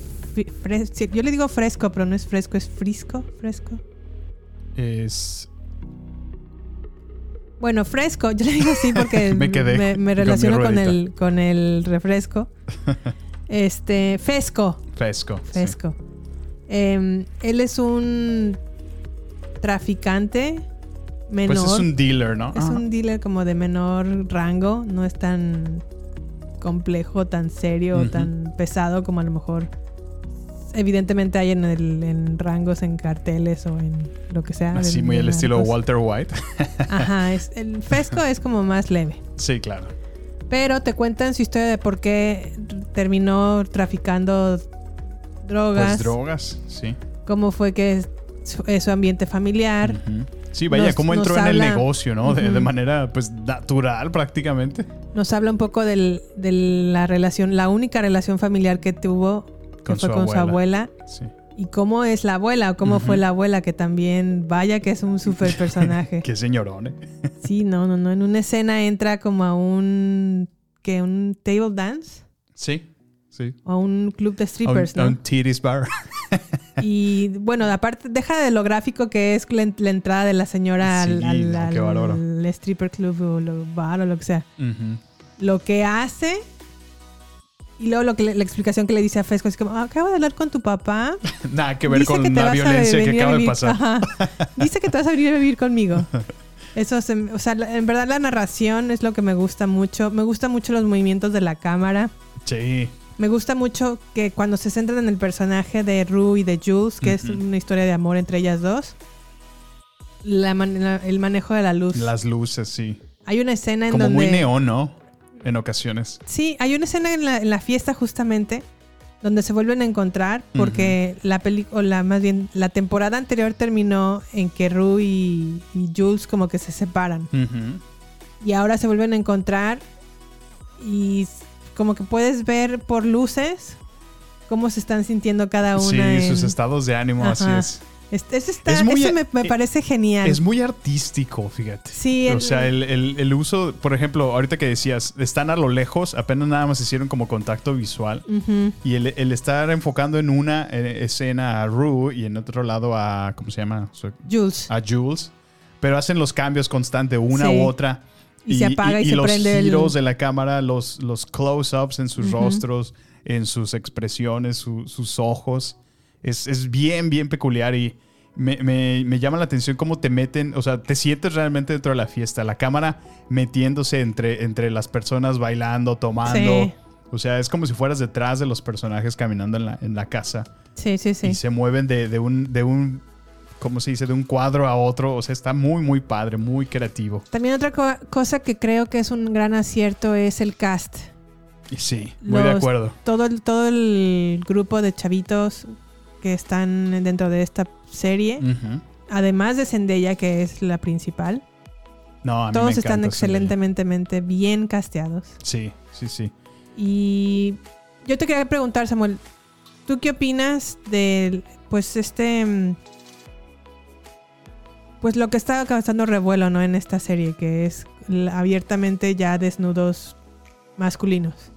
[SPEAKER 2] Fres- yo le digo fresco, pero no es fresco, es frisco, fresco.
[SPEAKER 3] Es.
[SPEAKER 2] Bueno, fresco, yo le digo así porque
[SPEAKER 3] Me quedé
[SPEAKER 2] me, relaciono con el, con el refresco. Este, Fesco.
[SPEAKER 3] Fesco. sí.
[SPEAKER 2] Em, él es un traficante menor.
[SPEAKER 3] Pues es un dealer, ¿no?
[SPEAKER 2] Es
[SPEAKER 3] Ajá.
[SPEAKER 2] un dealer como de menor rango, no es tan complejo, tan serio,
[SPEAKER 3] Ujú.
[SPEAKER 2] tan pesado como a lo mejor evidentemente hay en, el, en rangos, en carteles o en lo que sea.
[SPEAKER 3] Así muy el estilo. Walter White.
[SPEAKER 2] Ajá, es, el Fesco es como más leve.
[SPEAKER 3] sí, claro.
[SPEAKER 2] Pero te cuentan su historia de por qué terminó traficando drogas.
[SPEAKER 3] Pues drogas, sí.
[SPEAKER 2] Cómo fue que es su, es su ambiente familiar.
[SPEAKER 3] Sí, vaya,
[SPEAKER 2] Nos-
[SPEAKER 3] cómo entró en el negocio, ¿no? De, manera, pues, natural prácticamente.
[SPEAKER 2] Nos habla un poco del- de la relación, la única relación familiar que tuvo, que
[SPEAKER 3] Con
[SPEAKER 2] fue
[SPEAKER 3] su
[SPEAKER 2] con su
[SPEAKER 3] abuela. Sí.
[SPEAKER 2] Y cómo es la abuela o cómo fue la abuela, que también, vaya que es un super personaje.
[SPEAKER 3] Qué señorón, ¿eh?
[SPEAKER 2] sí, no, no, no. En una escena entra como a un, que un table dance
[SPEAKER 3] Sí, sí.
[SPEAKER 2] o a un club de
[SPEAKER 3] A un,
[SPEAKER 2] strippers,
[SPEAKER 3] a
[SPEAKER 2] ¿no?
[SPEAKER 3] un titties bar.
[SPEAKER 2] Y bueno, aparte, deja de lo gráfico que es la, la entrada de la señora al,
[SPEAKER 3] Sí,
[SPEAKER 2] al-
[SPEAKER 3] no,
[SPEAKER 2] al-
[SPEAKER 3] qué bárbaro.
[SPEAKER 2] al stripper club o lo, bar o lo que sea. Lo que hace y luego lo que le- la explicación que le dice a Fesco es como, "Ah, acabo de hablar con tu papá.
[SPEAKER 3] Nada que ver
[SPEAKER 2] Dice
[SPEAKER 3] con
[SPEAKER 2] que
[SPEAKER 3] la violencia que acaba de pasar.
[SPEAKER 2] Ajá. Dice que te vas a venir a vivir conmigo. Eso, se- o sea, en verdad la narración es lo que me gusta mucho. Me gustan mucho los movimientos de la cámara.
[SPEAKER 3] Sí.
[SPEAKER 2] Me gusta mucho que cuando se centran en el personaje de Rue y de Jules, que es una historia de amor entre ellas dos, la man- la- el manejo de la luz.
[SPEAKER 3] Las luces, sí.
[SPEAKER 2] Hay una escena en
[SPEAKER 3] Como
[SPEAKER 2] donde...
[SPEAKER 3] muy neón, ¿no? En ocasiones.
[SPEAKER 2] Sí, hay una escena en la, en la fiesta justamente donde se vuelven a encontrar porque la película, más bien la temporada anterior terminó en que Rue y, y Jules como que se separan y ahora se vuelven a encontrar y como que puedes ver por luces cómo se están sintiendo cada
[SPEAKER 3] Sí,
[SPEAKER 2] una.
[SPEAKER 3] sus
[SPEAKER 2] en-
[SPEAKER 3] estados de ánimo, así es.
[SPEAKER 2] Es- ese está-
[SPEAKER 3] Es muy-
[SPEAKER 2] ese me, me
[SPEAKER 3] eh,
[SPEAKER 2] parece genial.
[SPEAKER 3] Es muy artístico, fíjate.
[SPEAKER 2] Sí,
[SPEAKER 3] O
[SPEAKER 2] el-
[SPEAKER 3] sea, el, el- el uso, por ejemplo, ahorita que decías, están a lo lejos, apenas nada más hicieron como contacto visual. Y el, el estar enfocando en una escena a Rue y en otro lado a, ¿cómo se llama?
[SPEAKER 2] Jules.
[SPEAKER 3] A Jules. Pero hacen los cambios constantes, una
[SPEAKER 2] Sí.
[SPEAKER 3] u otra.
[SPEAKER 2] Y se apaga y se
[SPEAKER 3] los
[SPEAKER 2] prende el-
[SPEAKER 3] giros de la cámara, los, los close-ups en sus rostros, en sus expresiones, su- sus ojos. Es, es bien, bien peculiar y me, me- me llama la atención cómo te meten, o sea, te sientes realmente dentro de la fiesta. La cámara metiéndose entre, entre las personas bailando, tomando.
[SPEAKER 2] Sí.
[SPEAKER 3] O sea, es como si fueras detrás de los personajes caminando en la, en la casa.
[SPEAKER 2] Sí, sí, sí.
[SPEAKER 3] Y se mueven de, de un, de un, ¿cómo se dice? De un cuadro a otro. O sea, está muy, muy padre, muy creativo.
[SPEAKER 2] También otra co- cosa que creo que es un gran acierto es el cast.
[SPEAKER 3] Sí, muy de acuerdo.
[SPEAKER 2] Todo el, todo el grupo de chavitos que están dentro de esta serie, además de Zendaya, que es la principal,
[SPEAKER 3] No, a mí me
[SPEAKER 2] todos están excelentemente bien casteados.
[SPEAKER 3] Sí, sí, sí.
[SPEAKER 2] Y yo te quería preguntar, Samuel, ¿tú qué opinas del, pues este, mm, pues lo que está causando revuelo, ¿no? En esta serie, que es abiertamente ya desnudos masculinos.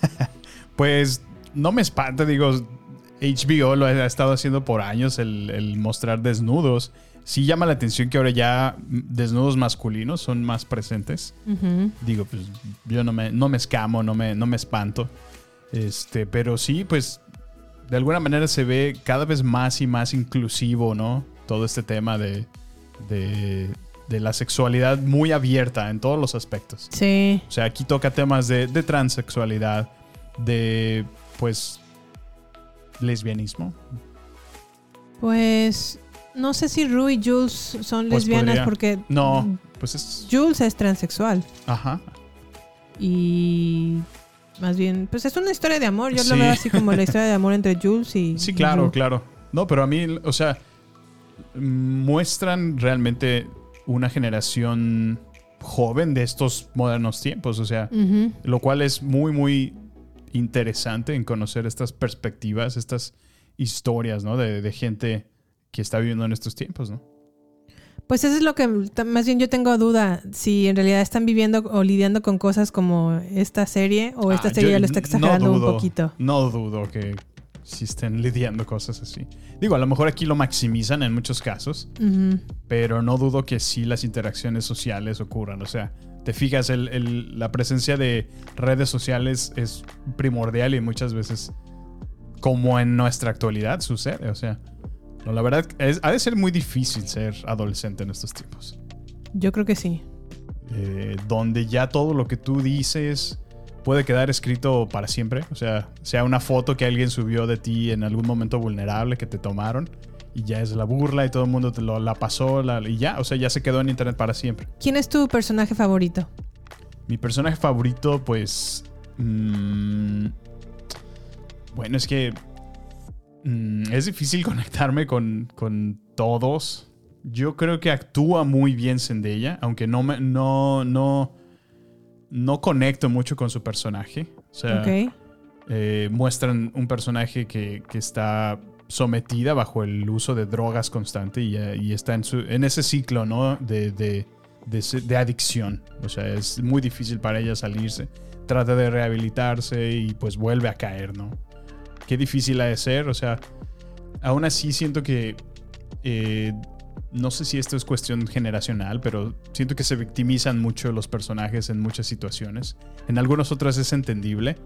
[SPEAKER 3] Pues no me espanta, digo, HBO lo ha estado haciendo por años el, el mostrar desnudos, sí llama la atención que ahora ya desnudos masculinos son más presentes. Digo, pues yo no me, no me escamo, no me, no me espanto. Este, pero sí, pues de alguna manera se ve cada vez más y más inclusivo, ¿no? Todo este tema de, de, de la sexualidad muy abierta en todos los aspectos.
[SPEAKER 2] Sí.
[SPEAKER 3] O sea, aquí toca temas de, de transexualidad, de, pues, lesbianismo.
[SPEAKER 2] Pues no sé si Rue y Jules son
[SPEAKER 3] Pues
[SPEAKER 2] lesbianas
[SPEAKER 3] podría-
[SPEAKER 2] porque
[SPEAKER 3] No, pues es...
[SPEAKER 2] Jules es transexual
[SPEAKER 3] Ajá.
[SPEAKER 2] y más bien, pues es una historia de amor. Yo
[SPEAKER 3] Sí.
[SPEAKER 2] lo veo así como la historia de amor entre Jules y
[SPEAKER 3] Sí,
[SPEAKER 2] y
[SPEAKER 3] claro,
[SPEAKER 2] Rue.
[SPEAKER 3] claro. No, pero a mí, o sea, muestran realmente una generación joven de estos modernos tiempos, o sea, lo cual es muy, muy interesante en conocer estas perspectivas, estas historias, ¿no? De, de gente que está viviendo en estos tiempos, ¿no?
[SPEAKER 2] Pues eso es lo que más bien yo tengo duda si en realidad están viviendo o lidiando con cosas como esta serie o esta
[SPEAKER 3] Ah,
[SPEAKER 2] serie ya lo está
[SPEAKER 3] no
[SPEAKER 2] exagerando
[SPEAKER 3] dudo-
[SPEAKER 2] un poquito.
[SPEAKER 3] No dudo que si estén lidiando cosas así. Digo, a lo mejor aquí lo maximizan en muchos casos, pero no dudo que sí las interacciones sociales ocurran. O sea, te fijas, el- el- la presencia de redes sociales es primordial y muchas veces, como en nuestra actualidad, sucede. O sea, no, la verdad, es, ha de ser muy difícil ser adolescente en estos tiempos.
[SPEAKER 2] Yo creo que sí.
[SPEAKER 3] eh, donde ya todo lo que tú dices puede quedar escrito para siempre. O sea, sea una foto que alguien subió de ti en algún momento vulnerable que te tomaron y ya es la burla y todo el mundo te lo, la pasó la- y ya, o sea, ya se quedó en internet para siempre.
[SPEAKER 2] ¿Quién es tu personaje favorito?
[SPEAKER 3] Mi personaje favorito, pues... mm, bueno, es que... mm, es difícil conectarme con, con todos. Yo creo que actúa muy bien Zendaya, aunque no me, no, no, no conecto mucho con su personaje. O sea, eh, muestran un personaje que, que está sometida bajo el uso de drogas constante y, y está en, su, en ese ciclo, ¿no? De, de, de adicción. O sea, es muy difícil para ella salirse. Trata de rehabilitarse y pues vuelve a caer, ¿no? Qué difícil ha de ser. O sea, aún así siento que... eh, no sé si esto es cuestión generacional, pero siento que se victimizan mucho los personajes en muchas situaciones. En algunas otras es entendible.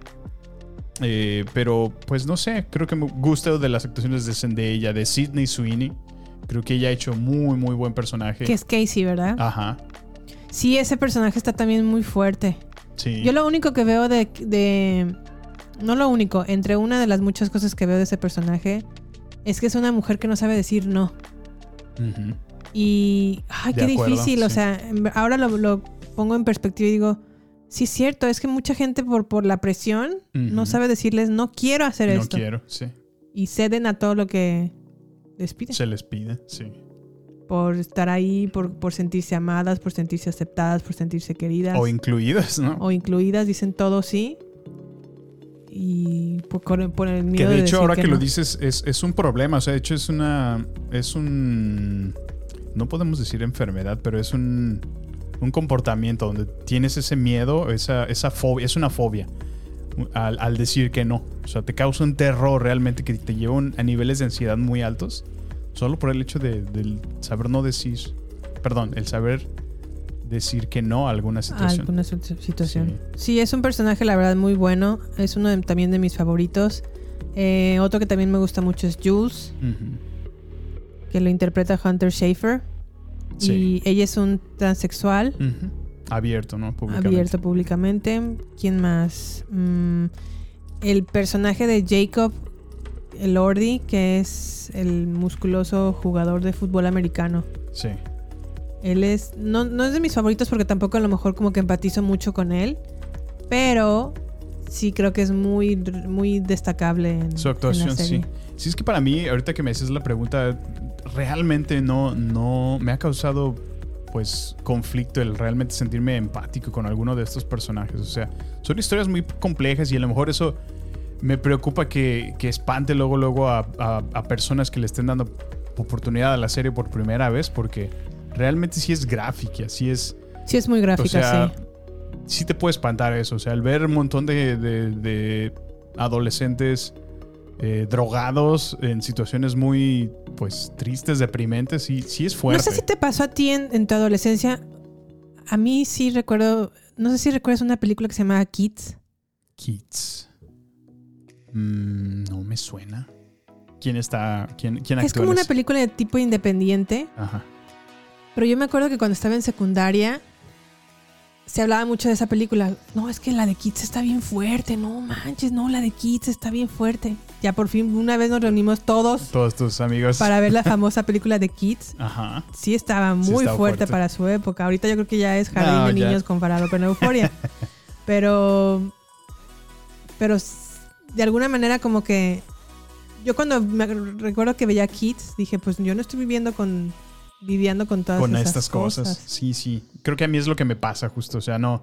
[SPEAKER 3] Eh, pero pues no sé, creo que me gusta de las actuaciones de Zendaya, de Sidney Sweeney. Creo que ella ha hecho muy, muy buen personaje.
[SPEAKER 2] Que es Casey, ¿verdad?
[SPEAKER 3] Ajá.
[SPEAKER 2] Sí, ese personaje está también muy fuerte.
[SPEAKER 3] Sí.
[SPEAKER 2] Yo lo único que veo de, de- No lo único, entre una de las muchas cosas que veo de ese personaje es que es una mujer que no sabe decir no. Y. ¡Ay,
[SPEAKER 3] De
[SPEAKER 2] qué
[SPEAKER 3] acuerdo,
[SPEAKER 2] difícil! O sea, ahora lo, lo pongo en perspectiva y digo. Sí, es cierto, es que mucha gente por, por la presión no sabe decirles no quiero hacer
[SPEAKER 3] No
[SPEAKER 2] esto.
[SPEAKER 3] quiero, sí.
[SPEAKER 2] Y ceden a todo lo que les piden.
[SPEAKER 3] Se les pide, sí.
[SPEAKER 2] Por estar ahí, por, por sentirse amadas, por sentirse aceptadas, por sentirse queridas.
[SPEAKER 3] O incluidas, ¿no?
[SPEAKER 2] o incluidas, dicen todo sí. Y por, con- por el
[SPEAKER 3] Que
[SPEAKER 2] miedo
[SPEAKER 3] de
[SPEAKER 2] de
[SPEAKER 3] hecho,
[SPEAKER 2] decir
[SPEAKER 3] ahora que, lo
[SPEAKER 2] no.
[SPEAKER 3] dices, es, es un problema. O sea, de hecho, es una. Es un. No podemos decir enfermedad, pero es un. Un comportamiento donde tienes ese miedo, esa, esa fobia. Es una fobia al, al decir que no. O sea, te causa un terror realmente que te lleva un- a niveles de ansiedad muy altos. Solo por el hecho de, del saber no decir. Perdón, el saber decir que no a alguna situación.
[SPEAKER 2] alguna su- situación. Sí. es un personaje, la verdad, muy bueno. Es uno de- también de mis favoritos. Eh, otro que también me gusta mucho es Jules, que lo interpreta Hunter Schafer.
[SPEAKER 3] Sí.
[SPEAKER 2] Y ella es un transexual.
[SPEAKER 3] Abierto, ¿no? Públicamente.
[SPEAKER 2] abierto públicamente. ¿Quién más? Mm, el personaje de Jacob Elordi, que es el musculoso jugador de fútbol americano.
[SPEAKER 3] Sí.
[SPEAKER 2] Él es. No, no es de mis favoritos porque tampoco a lo mejor como que empatizo mucho con él. Pero sí creo que es muy, muy destacable en,
[SPEAKER 3] Su
[SPEAKER 2] en la
[SPEAKER 3] actuación, sí. Sí, es que para mí, ahorita que me haces la pregunta, realmente no, no me ha causado pues conflicto el realmente sentirme empático con alguno de estos personajes. O sea, son historias muy complejas y a lo mejor eso me preocupa que, que espante luego, luego a, a- a personas que le estén dando oportunidad a la serie por primera vez porque realmente sí es gráfica, sí es...
[SPEAKER 2] Sí, es muy gráfica,
[SPEAKER 3] O sea,
[SPEAKER 2] sí.
[SPEAKER 3] sí te puede espantar eso. O sea, el ver un montón de, de- de adolescentes eh, drogados en situaciones muy, pues, tristes, deprimentes. Sí, sí es fuerte.
[SPEAKER 2] No sé si te pasó a ti en, en tu adolescencia. A mí sí recuerdo, no sé si recuerdas una película que se llamaba Kids.
[SPEAKER 3] Kids. Mm, no me suena. ¿Quién está? ¿Quién, quién
[SPEAKER 2] Es
[SPEAKER 3] actúa
[SPEAKER 2] como
[SPEAKER 3] en
[SPEAKER 2] una película de tipo independiente.
[SPEAKER 3] Ajá.
[SPEAKER 2] Pero yo me acuerdo que cuando estaba en secundaria se hablaba mucho de esa película. No, es que la de Kids está bien fuerte. No manches, no, la de Kids está bien fuerte. Ya por fin una vez nos reunimos todos
[SPEAKER 3] Todos tus amigos.
[SPEAKER 2] para ver la famosa película de Kids.
[SPEAKER 3] Ajá.
[SPEAKER 2] Sí estaba muy fuerte,
[SPEAKER 3] fuerte.
[SPEAKER 2] para su época. Ahorita yo creo que ya es jardín
[SPEAKER 3] No,
[SPEAKER 2] de
[SPEAKER 3] ya.
[SPEAKER 2] niños comparado con Euforia. pero pero de alguna manera como que yo cuando me recuerdo que veía Kids dije, pues yo no estoy viviendo con lidiando con todas
[SPEAKER 3] con
[SPEAKER 2] esas
[SPEAKER 3] estas cosas. Sí, sí. Creo que a mí es lo que me pasa justo. O sea, no.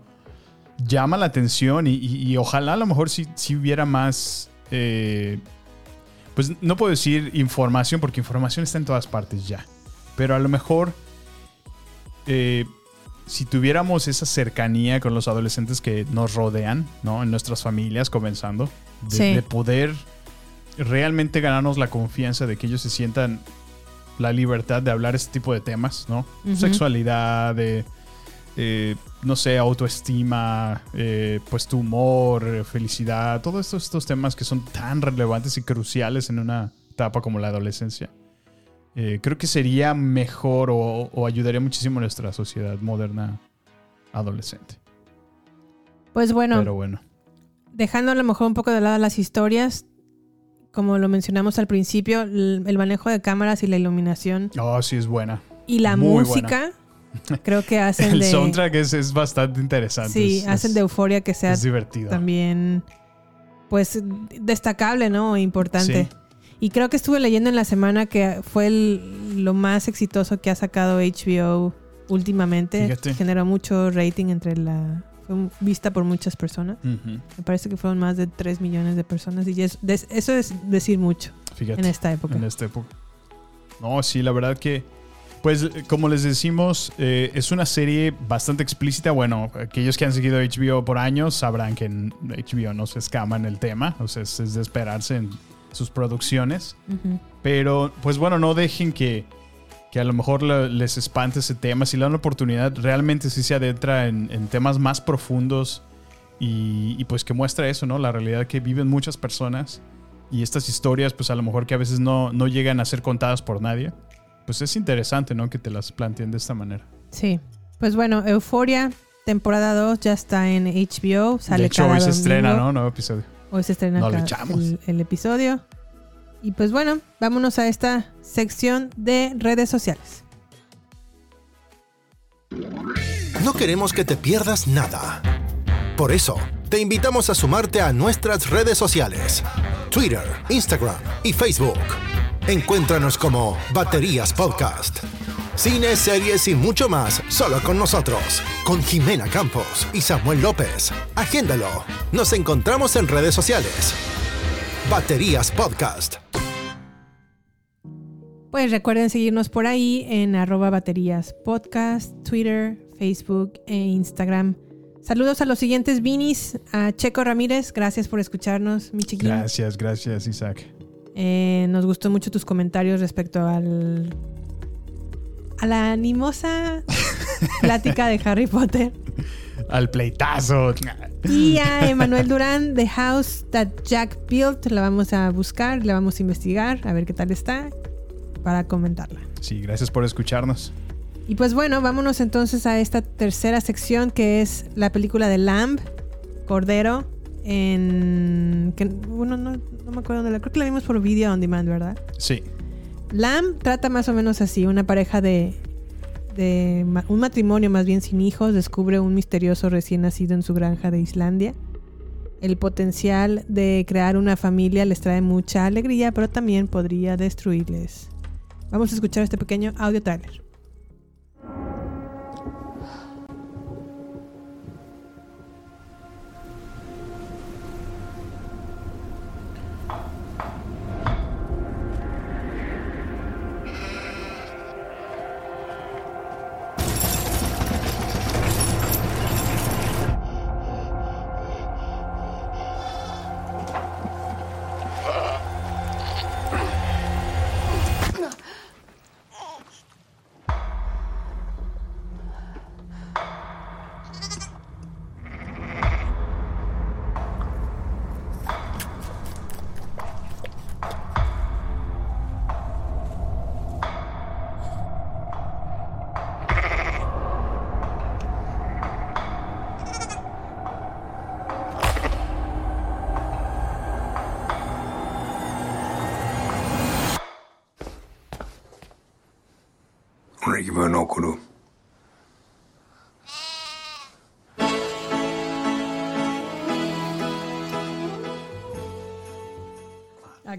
[SPEAKER 3] Llama la atención y, y- y ojalá a lo mejor si, si hubiera más... eh, pues no puedo decir información porque información está en todas partes ya. Pero a lo mejor eh, si tuviéramos esa cercanía con los adolescentes que nos rodean, ¿no? En nuestras familias comenzando. De,
[SPEAKER 2] Sí.
[SPEAKER 3] de poder realmente ganarnos la confianza de que ellos se sientan la libertad de hablar este tipo de temas, ¿no? Sexualidad, de, eh, no sé, autoestima, eh, pues tu humor, eh, felicidad, todos estos, estos temas que son tan relevantes y cruciales en una etapa como la adolescencia. Eh, creo que sería mejor o, o ayudaría muchísimo a nuestra sociedad moderna adolescente.
[SPEAKER 2] Pues bueno,
[SPEAKER 3] Pero bueno.
[SPEAKER 2] dejando a lo mejor un poco de lado las historias, como lo mencionamos al principio, el, manejo de cámaras y la iluminación
[SPEAKER 3] Oh, sí, es buena.
[SPEAKER 2] y la
[SPEAKER 3] Muy
[SPEAKER 2] música, creo que hacen
[SPEAKER 3] El
[SPEAKER 2] de
[SPEAKER 3] soundtrack es, es bastante interesante.
[SPEAKER 2] sí,
[SPEAKER 3] es-
[SPEAKER 2] hacen de euforia que sea
[SPEAKER 3] es divertido.
[SPEAKER 2] también pues destacable, ¿no? Importante.
[SPEAKER 3] Sí.
[SPEAKER 2] Y creo que estuve leyendo en la semana que fue el- lo más exitoso que ha sacado HBO últimamente.
[SPEAKER 3] Fíjate.
[SPEAKER 2] Generó mucho rating entre la fue vista por muchas personas. Me parece que fueron más de 3 millones de personas y es- des- eso es decir mucho
[SPEAKER 3] Fíjate,
[SPEAKER 2] en esta época.
[SPEAKER 3] En esta época. No, sí, la verdad que, pues, como les decimos, eh, es una serie bastante explícita. Bueno, aquellos que han seguido HBO por años sabrán que en HBO no se escama en el tema, o sea, es, es de esperarse en sus producciones. Pero, pues bueno, no dejen que, que a lo mejor le- les espante ese tema. Si le dan la oportunidad, realmente sí se adentra en, en temas más profundos y, y, pues que muestra eso, ¿no? La realidad que viven muchas personas y estas historias, pues a lo mejor que a veces no, no llegan a ser contadas por nadie. Pues es interesante, ¿no? Que te las planteen de esta manera.
[SPEAKER 2] Sí. Pues bueno, Euforia, temporada 2 ya está en HBO. Sale
[SPEAKER 3] de hecho,
[SPEAKER 2] cada
[SPEAKER 3] hoy se
[SPEAKER 2] domingo.
[SPEAKER 3] estrena, ¿no? Nuevo episodio.
[SPEAKER 2] Hoy se estrena
[SPEAKER 3] No le
[SPEAKER 2] cada-
[SPEAKER 3] echamos.
[SPEAKER 2] el, el episodio. Y pues bueno, vámonos a esta sección de redes sociales.
[SPEAKER 1] No queremos que te pierdas nada. Por eso, te invitamos a sumarte a nuestras redes sociales. Twitter, Instagram y Facebook. Encuéntranos como Baterías Podcast. Cine, series y mucho más solo con nosotros. Con Jimena Campos y Samuel López. Agéndalo. Nos encontramos en redes sociales. Baterías Podcast.
[SPEAKER 2] Pues recuerden seguirnos por ahí en arroba baterías podcast, Twitter, Facebook e Instagram. Saludos a los siguientes Vinis, a Checo Ramírez, gracias por escucharnos, mi chiquín.
[SPEAKER 3] Gracias, gracias, Isaac.
[SPEAKER 2] Eh, nos gustó mucho tus comentarios respecto al a la animosa plática de Harry Potter.
[SPEAKER 3] Al pleitazo.
[SPEAKER 2] Y a Emanuel Durán, The House That Jack Built, la vamos a buscar, la vamos a investigar, a ver qué tal está, para comentarla.
[SPEAKER 3] Sí, gracias por escucharnos.
[SPEAKER 2] Y pues bueno, vámonos entonces a esta tercera sección que es la película de Lamb, Cordero, en... Que, bueno, no, no me acuerdo de la... Creo que la vimos por video on demand, ¿verdad?
[SPEAKER 3] Sí.
[SPEAKER 2] Lamb trata más o menos así, una pareja de... de un matrimonio más bien sin hijos descubre un misterioso recién nacido en su granja de Islandia. El potencial de crear una familia les trae mucha alegría, pero también podría destruirles. Vamos a escuchar este pequeño audio trailer.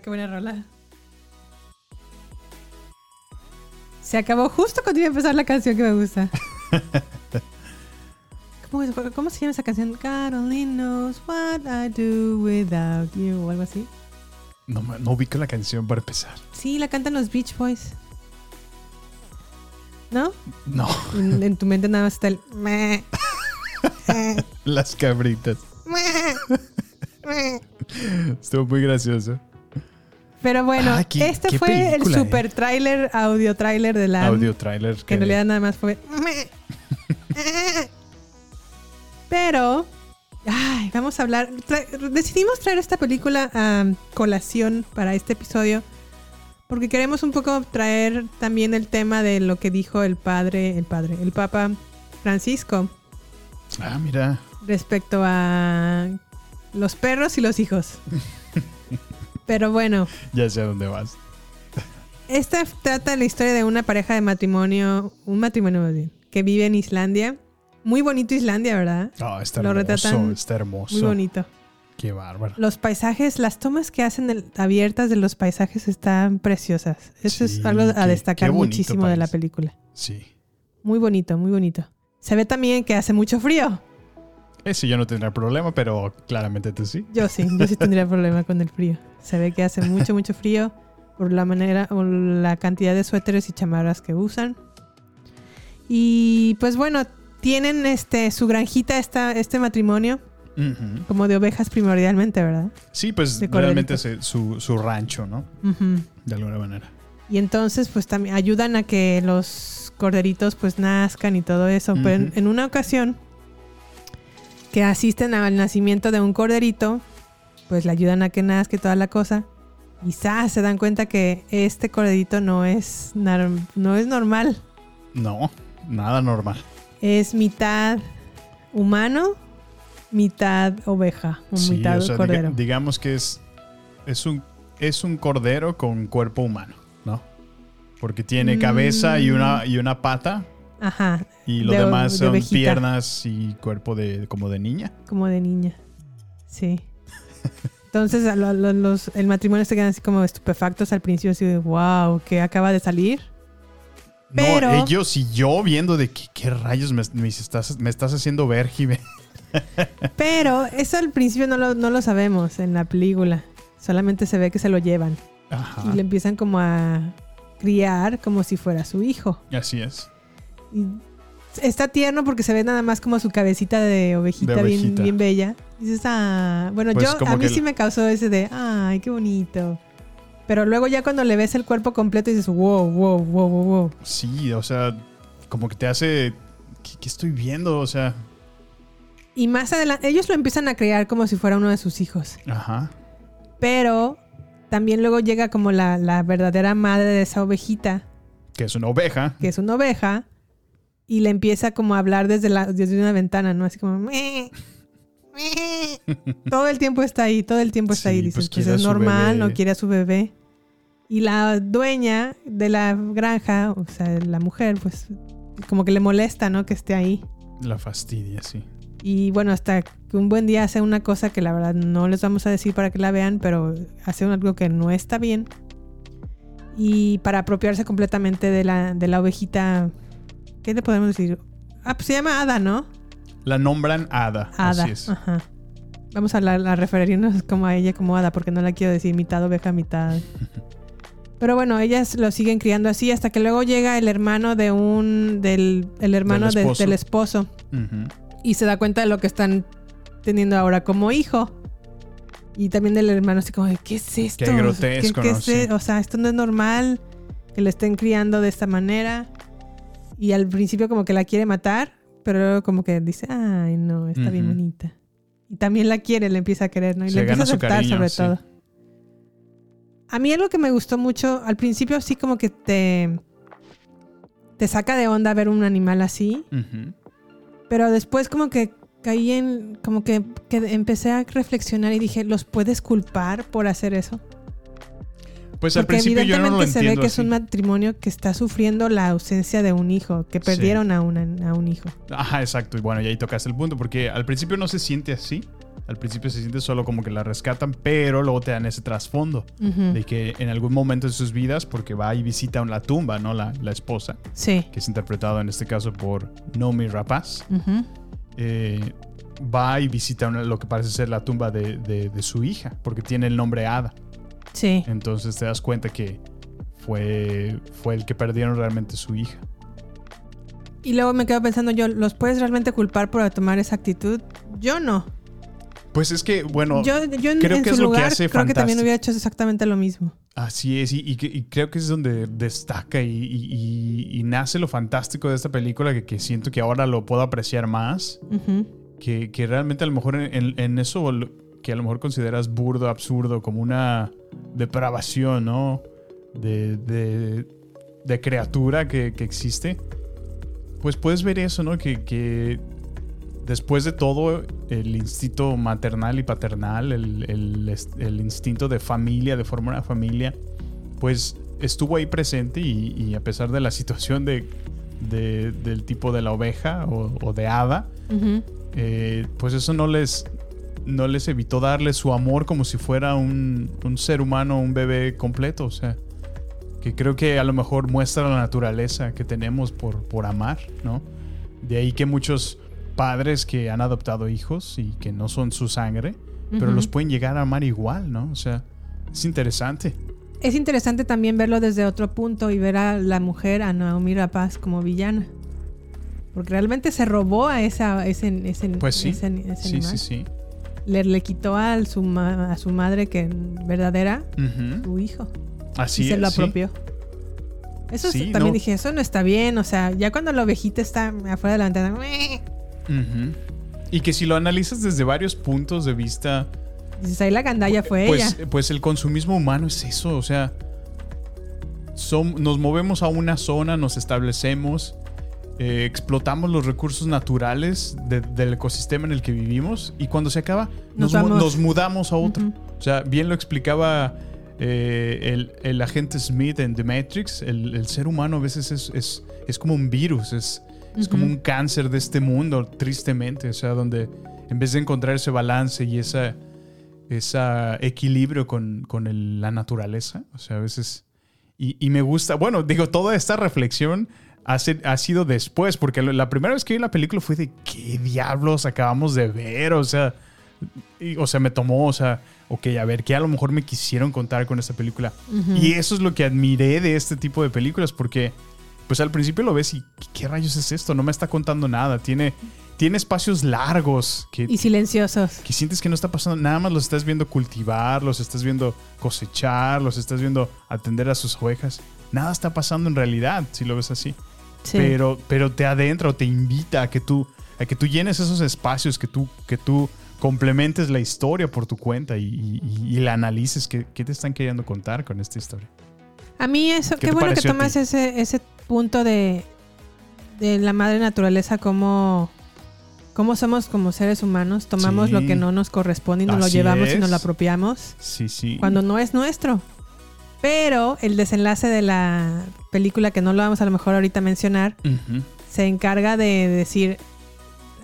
[SPEAKER 2] Qué buena rola. Se acabó justo cuando iba a empezar la canción que me gusta. ¿Cómo, cómo se llama esa canción? Only knows what I do without you o algo así.
[SPEAKER 3] No, no ubico la canción para empezar.
[SPEAKER 2] Sí, la cantan los Beach Boys. ¿No?
[SPEAKER 3] No.
[SPEAKER 2] En, en tu mente nada más está el...
[SPEAKER 3] Las cabritas. Estuvo muy gracioso.
[SPEAKER 2] Pero bueno,
[SPEAKER 3] Ah, qué-
[SPEAKER 2] este
[SPEAKER 3] qué
[SPEAKER 2] fue el
[SPEAKER 3] eh.
[SPEAKER 2] super tráiler, audio tráiler de la...
[SPEAKER 3] Audio trailer.
[SPEAKER 2] Que en realidad nada más fue. Pero. Ay, vamos a hablar. tra- decidimos traer esta película a colación para este episodio. Porque queremos un poco traer también el tema de lo que dijo el padre, el padre, el Papa Francisco
[SPEAKER 3] Ah, mira.
[SPEAKER 2] respecto a los perros y los hijos. Pero bueno,
[SPEAKER 3] Ya sé a dónde vas.
[SPEAKER 2] Esta trata la historia de una pareja de matrimonio, un matrimonio más bien, que vive en Islandia. Muy bonito Islandia, ¿verdad?
[SPEAKER 3] Ah, está
[SPEAKER 2] Lo
[SPEAKER 3] hermoso. Está hermoso.
[SPEAKER 2] Muy bonito.
[SPEAKER 3] Qué bárbaro.
[SPEAKER 2] Los paisajes, las tomas que hacen abiertas de los paisajes están preciosas. Eso
[SPEAKER 3] Sí,
[SPEAKER 2] es algo a
[SPEAKER 3] qué-
[SPEAKER 2] destacar
[SPEAKER 3] qué
[SPEAKER 2] muchísimo de la película.
[SPEAKER 3] Sí.
[SPEAKER 2] Muy bonito, muy bonito. Se ve también que hace mucho frío.
[SPEAKER 3] Ese yo no tendré problema, pero claramente tú sí.
[SPEAKER 2] Yo sí, yo sí tendría problema con el frío. Se ve que hace mucho, mucho frío por la manera o la cantidad de suéteres y chamarras que usan. Y pues bueno, tienen este su granjita esta, este matrimonio
[SPEAKER 3] Ujú.
[SPEAKER 2] como de ovejas primordialmente, ¿verdad?
[SPEAKER 3] Sí, pues realmente es su, su rancho, ¿no?
[SPEAKER 2] Ujú.
[SPEAKER 3] De alguna manera.
[SPEAKER 2] Y entonces pues también ayudan a que los corderitos pues nazcan y todo eso. Pero en, en una ocasión que asisten al nacimiento de un corderito, pues le ayudan a que nazca y toda la cosa. ¡zas! se dan cuenta que este corderito no es, no es normal.
[SPEAKER 3] No, nada normal.
[SPEAKER 2] Es mitad humano, mitad oveja o
[SPEAKER 3] Sí,
[SPEAKER 2] mitad
[SPEAKER 3] o sea, diga-
[SPEAKER 2] cordero.
[SPEAKER 3] digamos que es, es, un, es un cordero con cuerpo humano, ¿no? Porque tiene cabeza y, una, y una pata
[SPEAKER 2] Ajá.
[SPEAKER 3] y lo
[SPEAKER 2] de-
[SPEAKER 3] demás
[SPEAKER 2] de
[SPEAKER 3] son
[SPEAKER 2] ovejita.
[SPEAKER 3] piernas y cuerpo de como de niña.
[SPEAKER 2] Como de niña. Sí. Entonces a lo- lo- los, el matrimonio se quedan así como estupefactos al principio, así de wow, que acaba de salir. Pero-
[SPEAKER 3] No, ellos y yo viendo de qué, qué rayos me, me estás, me estás haciendo ver.
[SPEAKER 2] Pero eso al principio no lo, no lo sabemos en la película. Solamente se ve que se lo llevan.
[SPEAKER 3] Ajá.
[SPEAKER 2] Y le empiezan como a criar como si fuera su hijo.
[SPEAKER 3] Así es.
[SPEAKER 2] Y está tierno porque se ve nada más como su cabecita de ovejita,
[SPEAKER 3] De
[SPEAKER 2] Bien,
[SPEAKER 3] ovejita.
[SPEAKER 2] bien bella. Dices, ah, bueno,
[SPEAKER 3] Pues
[SPEAKER 2] yo a mí sí
[SPEAKER 3] el-
[SPEAKER 2] me causó ese de, ay, qué bonito. Pero luego ya cuando le ves el cuerpo completo dices, wow, wow, wow, wow, wow.
[SPEAKER 3] Sí, o sea, como que te hace... ¿Qué, qué estoy viendo? O sea,
[SPEAKER 2] Y más adelante, ellos lo empiezan a criar como si fuera uno de sus hijos.
[SPEAKER 3] ajá.
[SPEAKER 2] Pero también luego llega como la, la verdadera madre de esa ovejita,
[SPEAKER 3] Que es una oveja.
[SPEAKER 2] que es una oveja, y le empieza como a hablar desde, la, desde una ventana, ¿no? Así como... "Meh, meh". todo el tiempo está ahí, todo el tiempo está ahí.
[SPEAKER 3] Sí,
[SPEAKER 2] Dices,
[SPEAKER 3] pues
[SPEAKER 2] pues, es normal, no quiere a su bebé. Y la dueña de la granja, o sea, la mujer, pues como que le molesta, ¿no? Que esté ahí.
[SPEAKER 3] La fastidia, sí.
[SPEAKER 2] Y bueno, hasta que un buen día hace una cosa que la verdad no les vamos a decir para que la vean, pero hace algo que no está bien. Y para apropiarse completamente de la, de la ovejita, ¿qué le podemos decir? Ah, pues se llama Ada, ¿no?
[SPEAKER 3] La nombran Ada.
[SPEAKER 2] Ada.
[SPEAKER 3] Así es.
[SPEAKER 2] Ajá. Vamos a, la, a referirnos como a ella como Ada, porque no la quiero decir mitad oveja, mitad. Pero bueno, ellas lo siguen criando así hasta que luego llega el hermano de un. del el hermano
[SPEAKER 3] Del
[SPEAKER 2] de-
[SPEAKER 3] esposo.
[SPEAKER 2] del esposo
[SPEAKER 3] Ujú.
[SPEAKER 2] y se da cuenta de lo que están teniendo ahora como hijo. Y también del hermano así como, ¿qué es esto?
[SPEAKER 3] Qué grotesco,
[SPEAKER 2] ¿Qué- qué
[SPEAKER 3] ¿no?
[SPEAKER 2] es
[SPEAKER 3] Sí.
[SPEAKER 2] e- O sea, esto no es normal que le estén criando de esta manera. Y al principio como que la quiere matar, pero luego como que dice, ay, no, está bien bonita. Y también la quiere, le empieza a querer, ¿no? Y le empieza a aceptar
[SPEAKER 3] cariño,
[SPEAKER 2] sobre
[SPEAKER 3] sí.
[SPEAKER 2] todo. A mí algo que me gustó mucho, al principio sí como que te, te saca de onda ver un animal así. Pero después como que caí en, como que, que empecé a reflexionar y dije, ¿los puedes culpar por hacer eso?
[SPEAKER 3] Pues al
[SPEAKER 2] Porque
[SPEAKER 3] principio yo no lo
[SPEAKER 2] evidentemente se ve que es un matrimonio que está sufriendo la ausencia de un hijo, que perdieron a, una- a un hijo.
[SPEAKER 3] Ajá, exacto. Y bueno, y ahí tocaste el punto, porque al principio no se siente así. Al principio se siente solo como que la rescatan, pero luego te dan ese trasfondo de que en algún momento de sus vidas, porque va y visita la tumba, ¿no? La, la esposa,
[SPEAKER 2] Sí.
[SPEAKER 3] que es interpretado en este caso por Nomi Rapaz,
[SPEAKER 2] Ujú.
[SPEAKER 3] eh, va y visita una- lo que parece ser la tumba de, de- de su hija, porque tiene el nombre Ada.
[SPEAKER 2] Sí.
[SPEAKER 3] Entonces te das cuenta que fue, fue el que perdieron realmente su hija.
[SPEAKER 2] Y luego me quedo pensando yo, ¿los puedes realmente culpar por tomar esa actitud? Yo no.
[SPEAKER 3] Pues es que, bueno,
[SPEAKER 2] yo yo en,
[SPEAKER 3] creo
[SPEAKER 2] en
[SPEAKER 3] que
[SPEAKER 2] su
[SPEAKER 3] es lo que hace
[SPEAKER 2] creo que también hubiera hecho exactamente lo mismo.
[SPEAKER 3] Así es, y, y que- y creo que es donde destaca y, nace lo fantástico de esta película, que, que siento que ahora lo puedo apreciar más, que, que realmente a lo mejor en, eso que a lo mejor consideras burdo, absurdo, como una depravación, ¿no? De, de- de criatura que, que existe, pues puedes ver eso, ¿no? Que, que después de todo, el instinto maternal y paternal, el, el instinto de familia, de formar una familia, pues estuvo ahí presente y, y a pesar de la situación de, de- del tipo de la oveja o, o de hada, eh, pues eso no les, no les evitó darle su amor como si fuera un, un ser humano, un bebé completo. O sea, que creo que a lo mejor muestra la naturaleza que tenemos por, por amar, ¿no? De ahí que muchos padres que han adoptado hijos y que no son su sangre, pero los pueden llegar a amar igual, ¿no? O sea, es interesante.
[SPEAKER 2] Es interesante también verlo desde otro punto y ver a la mujer, a Naomi Rapaz, como villana. Porque realmente se robó a esa, ese, ese,
[SPEAKER 3] Pues sí.
[SPEAKER 2] ese- ese
[SPEAKER 3] Sí,
[SPEAKER 2] animal.
[SPEAKER 3] sí, sí.
[SPEAKER 2] Le, le quitó al su ma- a su madre, que verdadera, su hijo.
[SPEAKER 3] Así
[SPEAKER 2] y se lo
[SPEAKER 3] sí.
[SPEAKER 2] apropió. Eso
[SPEAKER 3] Sí,
[SPEAKER 2] también
[SPEAKER 3] no.
[SPEAKER 2] dije, eso no está bien. O sea, ya cuando la ovejita está afuera de la ventana.
[SPEAKER 3] Y que si lo analizas desde varios puntos de vista,
[SPEAKER 2] dices, ahí la gandalla fue
[SPEAKER 3] pues,
[SPEAKER 2] ella.
[SPEAKER 3] pues el consumismo humano es eso, o sea, som- nos movemos a una zona, nos establecemos, eh, explotamos los recursos naturales de- del ecosistema en el que vivimos y cuando se acaba
[SPEAKER 2] Nos
[SPEAKER 3] nos, mu- nos mudamos a otro.
[SPEAKER 2] Ujú.
[SPEAKER 3] O sea, bien lo explicaba eh, el, el agente Smith en The Matrix, el, el ser humano a veces es, es- es como un virus, es, es como un cáncer de este mundo, tristemente, o sea, donde en vez de encontrar ese balance y esa, ese equilibrio con, con el- la naturaleza, o sea, a veces... Y, y me gusta, bueno, digo, toda esta reflexión ha, sido después, porque la primera vez que vi la película fue de, ¿qué diablos acabamos de ver? O sea, y- o sea, me tomó, o sea, ok, a ver, ¿qué a lo mejor me quisieron contar con esta película? Y eso es lo que admiré de este tipo de películas, porque pues al principio lo ves y ¿qué, qué rayos es esto? No me está contando nada, tiene, tiene espacios largos que,
[SPEAKER 2] Y silenciosos.
[SPEAKER 3] que sientes que no está pasando, nada más los estás viendo cultivar, los estás viendo cosechar, los estás viendo atender a sus ovejas. Nada está pasando en realidad, si lo ves así.
[SPEAKER 2] Sí.
[SPEAKER 3] Pero, pero te adentra o te invita a que tú, a que tú llenes esos espacios, que tú, que tú complementes la historia por tu cuenta y, y- y la analices. ¿Qué, qué te están queriendo contar con esta historia?
[SPEAKER 2] A mí eso,
[SPEAKER 3] ¿Qué
[SPEAKER 2] bueno que tomas ese, ese punto de, de la madre naturaleza como, como somos como seres humanos, tomamos
[SPEAKER 3] Sí.
[SPEAKER 2] lo que no nos corresponde y nos lo llevamos y nos lo apropiamos
[SPEAKER 3] Sí, sí.
[SPEAKER 2] cuando no es nuestro. Pero el desenlace de la película, que no lo vamos a lo mejor ahorita a mencionar, se encarga de decir,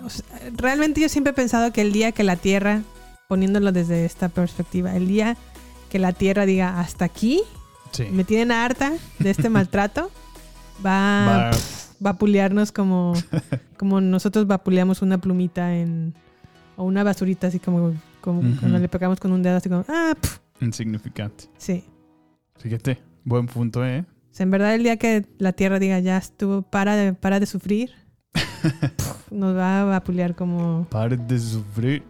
[SPEAKER 2] o sea, realmente yo siempre he pensado que el día que la Tierra, poniéndolo desde esta perspectiva, el día que la Tierra diga hasta aquí,
[SPEAKER 3] Sí.
[SPEAKER 2] me tienen harta de este maltrato, va,
[SPEAKER 3] Va-
[SPEAKER 2] pf, vapulearnos como, como nosotros vapuleamos una plumita en, o una basurita así como, como cuando le pegamos con un dedo así como, ah,
[SPEAKER 3] Insignificante.
[SPEAKER 2] sí.
[SPEAKER 3] Fíjate, buen punto, ¿eh?
[SPEAKER 2] En verdad el día que la Tierra diga ya estuvo, para de, para de sufrir, nos va a vapulear como...
[SPEAKER 3] Pare de sufrir.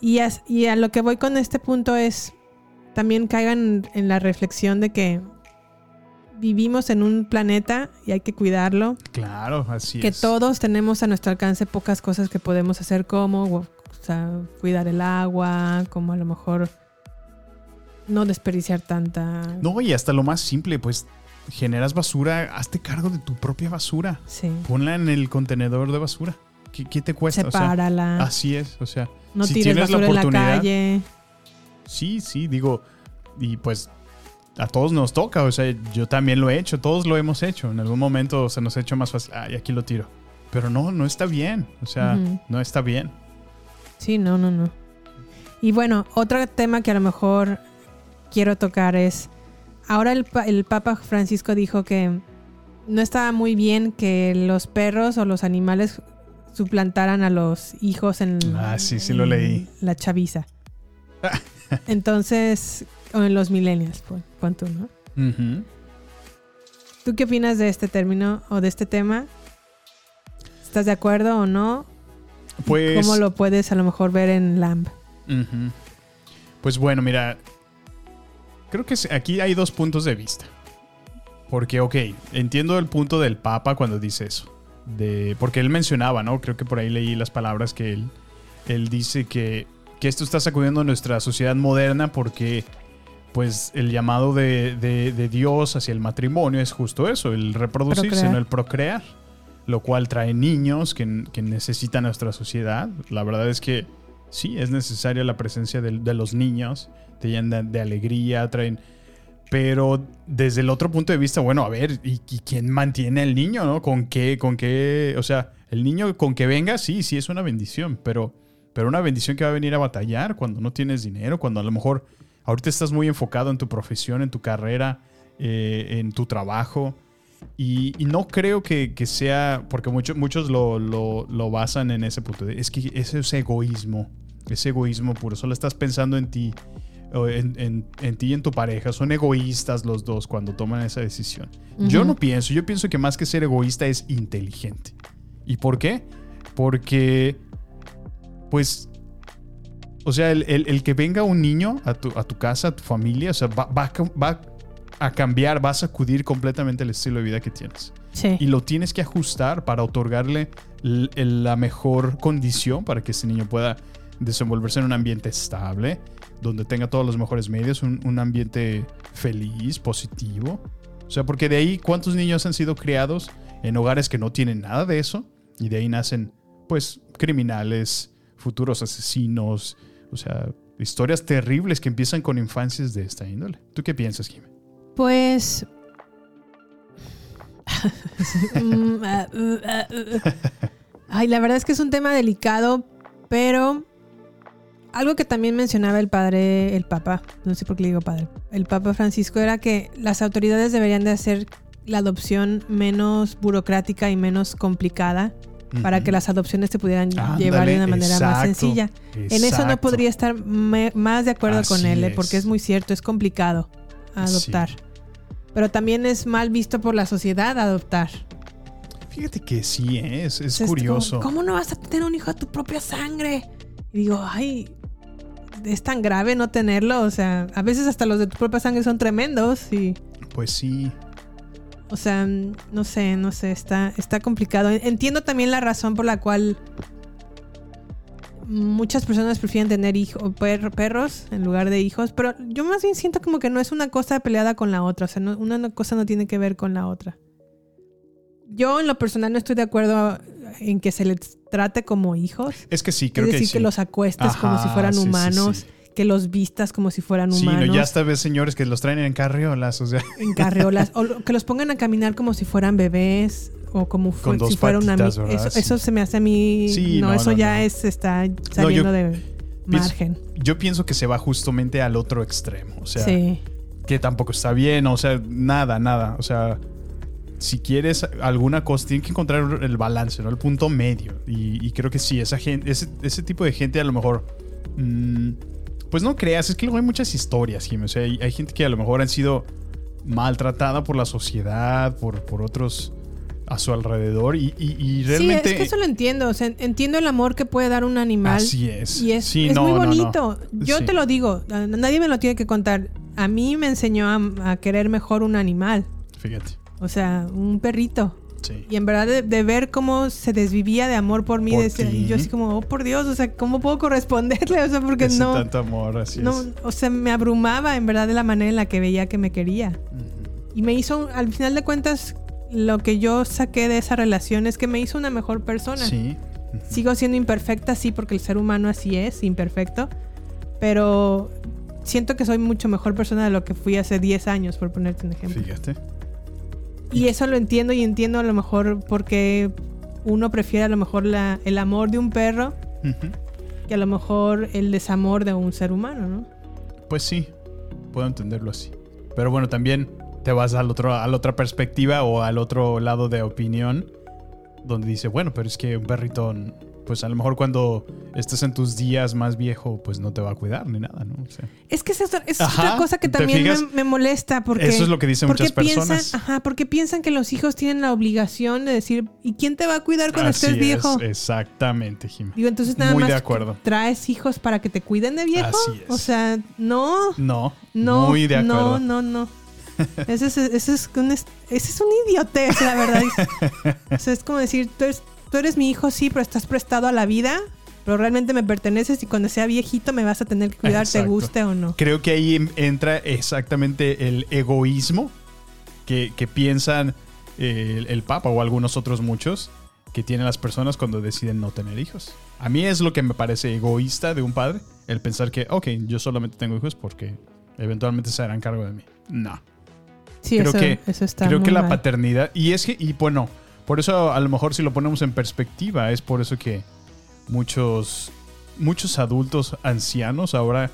[SPEAKER 2] Y, a lo que voy con este punto es, también caigan en la reflexión de que vivimos en un planeta y hay que cuidarlo,
[SPEAKER 3] Claro, así
[SPEAKER 2] que
[SPEAKER 3] es.
[SPEAKER 2] todos tenemos a nuestro alcance pocas cosas que podemos hacer como o sea, cuidar el agua, como a lo mejor no desperdiciar tanta...
[SPEAKER 3] No, y hasta lo más simple, pues generas basura, hazte cargo de tu propia basura.
[SPEAKER 2] Sí.
[SPEAKER 3] Ponla en el contenedor de basura. ¿Qué, qué te cuesta? O sea,
[SPEAKER 2] Sepárala.
[SPEAKER 3] así es, o sea,
[SPEAKER 2] No
[SPEAKER 3] si
[SPEAKER 2] tires
[SPEAKER 3] tienes la
[SPEAKER 2] basura en la
[SPEAKER 3] oportunidad.
[SPEAKER 2] calle.
[SPEAKER 3] Sí, sí, digo, y pues a todos nos toca. O sea, yo también lo he hecho, todos lo hemos hecho. En algún momento se nos ha hecho más fácil. Ay, aquí lo tiro. Pero no, no está bien. O sea, no está bien.
[SPEAKER 2] Sí, no, no, no. Y bueno, otro tema que a lo mejor quiero tocar es, ahora el, pa- el Papa Francisco dijo que no estaba muy bien que los perros o los animales suplantaran a los hijos en,
[SPEAKER 3] Ah, sí, sí lo leí.
[SPEAKER 2] la chaviza. Entonces, o en los millennials, pon, pon tú, ¿no?
[SPEAKER 3] Ujú.
[SPEAKER 2] ¿Tú qué opinas de este término o de este tema? ¿Estás de acuerdo o no?
[SPEAKER 3] Pues.
[SPEAKER 2] ¿Cómo lo puedes a lo mejor ver en LAMB?
[SPEAKER 3] Ujú. Pues bueno, mira, creo que aquí hay dos puntos de vista. Porque, ok, entiendo el punto del Papa cuando dice eso. De, porque él mencionaba, ¿no? Creo que por ahí leí las palabras que él, él dice que, que esto está sacudiendo nuestra sociedad moderna porque pues el llamado de, de- de Dios hacia el matrimonio es justo eso, el reproducirse,
[SPEAKER 2] Procrear.
[SPEAKER 3] no el procrear. Lo cual trae niños que, que necesita nuestra sociedad. La verdad es que sí, es necesaria la presencia de, los niños. Te llenan de, alegría, traen... Pero desde el otro punto de vista, bueno, a ver, ¿y, y quién mantiene al niño, no? ¿Con qué? ¿Con qué? O sea, el niño con que venga, sí, sí es una bendición, pero, pero una bendición que va a venir a batallar cuando no tienes dinero, cuando a lo mejor ahorita estás muy enfocado en tu profesión, en tu carrera, eh, en tu trabajo. Y, y no creo que, que sea, porque muchos muchos lo, lo- lo basan en ese punto. de- Es que ese es egoísmo, es egoísmo puro. Solo estás pensando en ti, en, en- en ti y en tu pareja. Son egoístas los dos cuando toman esa decisión. Yo
[SPEAKER 2] Ujú.
[SPEAKER 3] no pienso, yo pienso que más que ser egoísta es inteligente. ¿Y por qué? Porque, pues, o sea, el, el- el que venga un niño a tu, a tu casa, a tu familia, o sea, va, va va a cambiar, va a sacudir completamente el estilo de vida que tienes.
[SPEAKER 2] Sí.
[SPEAKER 3] Y lo tienes que ajustar para otorgarle la mejor condición para que ese niño pueda desenvolverse en un ambiente estable, donde tenga todos los mejores medios, un, un ambiente feliz, positivo. O sea, porque de ahí, ¿cuántos niños han sido criados en hogares que no tienen nada de eso? Y de ahí nacen, pues, criminales, futuros asesinos, o sea, historias terribles que empiezan con infancias de esta índole. ¿Tú qué piensas, Jimmy?
[SPEAKER 2] Pues. Ay, la verdad es que es un tema delicado, pero algo que también mencionaba el padre, el papa, no sé por qué le digo padre, el papa Francisco era que las autoridades deberían de hacer la adopción menos burocrática y menos complicada para que las adopciones se pudieran llevar de una manera más
[SPEAKER 3] exacto,
[SPEAKER 2] sencilla. En eso no podría estar me- más de acuerdo con él, ¿eh? porque es muy cierto, es complicado adoptar. Pero también es mal visto por la sociedad adoptar.
[SPEAKER 3] Fíjate que sí, ¿eh? es, es
[SPEAKER 2] Entonces,
[SPEAKER 3] curioso.
[SPEAKER 2] ¿Cómo, cómo no vas a tener un hijo de tu propia sangre? Y digo, ay, es tan grave no tenerlo. O sea, a veces hasta los de tu propia sangre son tremendos. Y,
[SPEAKER 3] Pues sí.
[SPEAKER 2] o sea, no sé, no sé, está, está complicado. Entiendo también la razón por la cual muchas personas prefieren tener hijo, per- perros en lugar de hijos, pero yo más bien siento como que no es una cosa peleada con la otra, o sea, no- una cosa no tiene que ver con la otra. Yo en lo personal no estoy de acuerdo en que se les trate como hijos.
[SPEAKER 3] Es que sí, creo
[SPEAKER 2] es
[SPEAKER 3] que
[SPEAKER 2] decir,
[SPEAKER 3] sí.
[SPEAKER 2] que, los acuestes como si fueran
[SPEAKER 3] sí,
[SPEAKER 2] humanos,
[SPEAKER 3] sí.
[SPEAKER 2] Que los vistas como si fueran
[SPEAKER 3] Sí,
[SPEAKER 2] humanos.
[SPEAKER 3] no, ya hasta ves señores que los traen en carriolas, o sea.
[SPEAKER 2] En carreolas. o que los pongan a caminar como si fueran bebés. O como fu-
[SPEAKER 3] Con dos
[SPEAKER 2] si fuera una
[SPEAKER 3] patitas, ¿verdad?
[SPEAKER 2] Eso,
[SPEAKER 3] Sí.
[SPEAKER 2] eso se me hace a mí.
[SPEAKER 3] Sí,
[SPEAKER 2] no,
[SPEAKER 3] no,
[SPEAKER 2] eso
[SPEAKER 3] no,
[SPEAKER 2] ya es está saliendo de
[SPEAKER 3] Pienso-
[SPEAKER 2] margen.
[SPEAKER 3] Yo pienso que se va justamente al otro extremo. O sea,
[SPEAKER 2] Sí.
[SPEAKER 3] que tampoco está bien. O sea, nada, nada. O sea, si quieres alguna cosa, tienes que encontrar el balance, ¿no? El punto medio. Y, y creo que sí, esa gente, ese, ese tipo de gente a lo mejor. mm, pues no creas, es que luego hay muchas historias, Jimmy. O sea, hay, hay gente que a lo mejor han sido maltratada por la sociedad, por, por otros a su alrededor. Y, y- y realmente.
[SPEAKER 2] Sí, es que eso lo entiendo. O sea, entiendo el amor que puede dar un animal.
[SPEAKER 3] Así es.
[SPEAKER 2] Y es,
[SPEAKER 3] Sí,
[SPEAKER 2] es
[SPEAKER 3] no,
[SPEAKER 2] muy
[SPEAKER 3] no, no.
[SPEAKER 2] bonito. Yo
[SPEAKER 3] Sí.
[SPEAKER 2] te lo digo. Nadie me lo tiene que contar. A mí me enseñó a, a querer mejor un animal.
[SPEAKER 3] Fíjate.
[SPEAKER 2] O sea, un perrito.
[SPEAKER 3] Sí.
[SPEAKER 2] Y en verdad de, de ver cómo se desvivía de amor por mí,
[SPEAKER 3] Por
[SPEAKER 2] y yo así como, oh por Dios, o sea, ¿cómo puedo corresponderle? O sea, porque
[SPEAKER 3] Ese
[SPEAKER 2] no,
[SPEAKER 3] tanto amor, así
[SPEAKER 2] no,
[SPEAKER 3] es.
[SPEAKER 2] o sea, me abrumaba en verdad de la manera en la que veía que me quería. Y me hizo, al final de cuentas, lo que yo saqué de esa relación es que me hizo una mejor persona.
[SPEAKER 3] Sí.
[SPEAKER 2] Sigo siendo imperfecta, sí, porque el ser humano así es, imperfecto. Pero siento que soy mucho mejor persona de lo que fui hace 10 años, por ponerte un ejemplo.
[SPEAKER 3] Fíjate.
[SPEAKER 2] Y eso lo entiendo y entiendo a lo mejor porque uno prefiere a lo mejor la, el amor de un perro
[SPEAKER 3] Ujú.
[SPEAKER 2] que a lo mejor el desamor de un ser humano, ¿no?
[SPEAKER 3] Pues sí, puedo entenderlo así. Pero bueno, también te vas al otro, a la otra perspectiva o al otro lado de opinión, donde dice, bueno, pero es que un perrito, pues a lo mejor cuando estés en tus días más viejo, pues no te va a cuidar ni nada, ¿no? O sea,
[SPEAKER 2] Es que esa es, otra- es
[SPEAKER 3] Ajá,
[SPEAKER 2] otra cosa que
[SPEAKER 3] ¿te
[SPEAKER 2] también me, me molesta porque
[SPEAKER 3] Eso es lo que dicen muchas personas.
[SPEAKER 2] Piensan, ajá, porque piensan que los hijos tienen la obligación de decir, ¿y quién te va a cuidar cuando
[SPEAKER 3] así
[SPEAKER 2] estés viejo?
[SPEAKER 3] es, exactamente, Jimmy.
[SPEAKER 2] Digo, entonces nada
[SPEAKER 3] Muy
[SPEAKER 2] más
[SPEAKER 3] de acuerdo.
[SPEAKER 2] traes hijos para que te cuiden de viejo.
[SPEAKER 3] Así es.
[SPEAKER 2] O sea, no,
[SPEAKER 3] No,
[SPEAKER 2] no,
[SPEAKER 3] muy de acuerdo.
[SPEAKER 2] no, no, no. Ese es, ese es un, es- ese es un idiotez, la verdad. o sea, es como decir, tú eres, tú eres mi hijo, sí, pero estás prestado a la vida, pero realmente me perteneces y cuando sea viejito me vas a tener que cuidar, te guste o no.
[SPEAKER 3] Creo que ahí entra exactamente el egoísmo que, que piensan eh, el, el Papa o algunos otros muchos que tienen las personas cuando deciden no tener hijos. A mí es lo que me parece egoísta de un padre, el pensar que, ok, yo solamente tengo hijos porque eventualmente se harán cargo de mí. No.
[SPEAKER 2] Sí,
[SPEAKER 3] creo
[SPEAKER 2] eso,
[SPEAKER 3] que,
[SPEAKER 2] eso está
[SPEAKER 3] creo
[SPEAKER 2] muy
[SPEAKER 3] que la
[SPEAKER 2] mal.
[SPEAKER 3] paternidad, y es que, y bueno, por eso a lo mejor si lo ponemos en perspectiva, es por eso que muchos, muchos adultos ancianos ahora,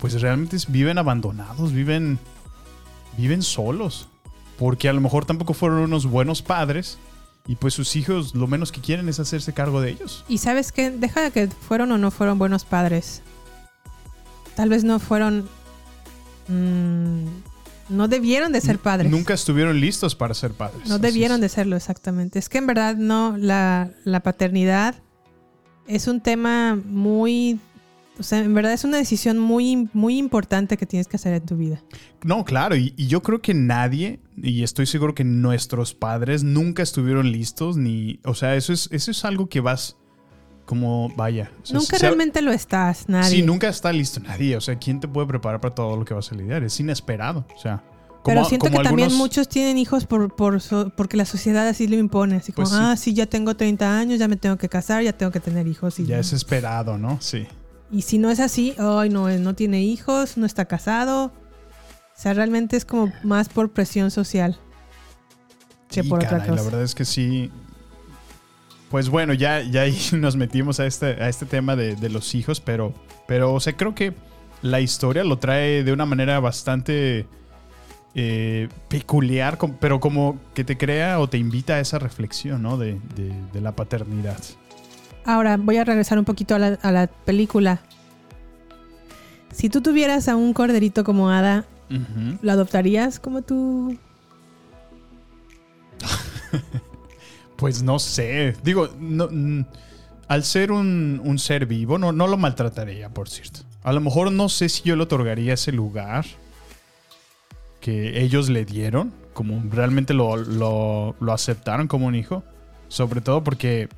[SPEAKER 3] pues realmente viven abandonados, viven, viven solos, porque a lo mejor tampoco fueron unos buenos padres, y pues sus hijos lo menos que quieren es hacerse cargo de ellos.
[SPEAKER 2] Y sabes qué, deja de que fueron o no fueron buenos padres. Tal vez no fueron... mm, no debieron de ser padres.
[SPEAKER 3] Nunca estuvieron listos para ser padres.
[SPEAKER 2] No debieron de serlo, exactamente. Es que en verdad no, la, la paternidad es un tema muy... O sea, en verdad es una decisión muy, muy importante que tienes que hacer en tu vida.
[SPEAKER 3] No, claro, y, y yo creo que nadie, y estoy seguro que nuestros padres nunca estuvieron listos, ni, o sea, eso es, eso es algo que vas como, vaya. o sea,
[SPEAKER 2] Nunca realmente lo estás, nadie.
[SPEAKER 3] Sí, nunca está listo nadie, o sea, ¿quién te puede preparar para todo lo que vas a lidiar? Es inesperado, o sea. Como,
[SPEAKER 2] Pero siento
[SPEAKER 3] como
[SPEAKER 2] que también muchos tienen hijos por, por so- porque la sociedad así lo impone. Así como,
[SPEAKER 3] Pues sí.
[SPEAKER 2] ah, sí, ya tengo 30 años, ya me tengo que casar, ya tengo que tener hijos. Y,
[SPEAKER 3] Ya es esperado, ¿no? Sí.
[SPEAKER 2] y si no es así, ay, no, él no tiene hijos, no está casado. O sea, realmente es como más por presión social que
[SPEAKER 3] Sí,
[SPEAKER 2] por otra cosa.
[SPEAKER 3] La verdad es que sí. Pues bueno, ya, ya ahí nos metimos a este, a este tema de, de los hijos, pero, pero, o sea, creo que la historia lo trae de una manera bastante eh, peculiar, pero como que te crea o te invita a esa reflexión, ¿no? De, de- de la paternidad.
[SPEAKER 2] Ahora voy a regresar un poquito a la, a la película. Si tú tuvieras a un corderito como Ada. ¿lo adoptarías como tú?
[SPEAKER 3] Pues no sé. Digo, no, mm, al ser un, un ser vivo, no, no lo maltrataría, por cierto. A lo mejor no sé si yo le otorgaría ese lugar que ellos le dieron, como realmente lo, lo- lo aceptaron como un hijo. Sobre todo porque,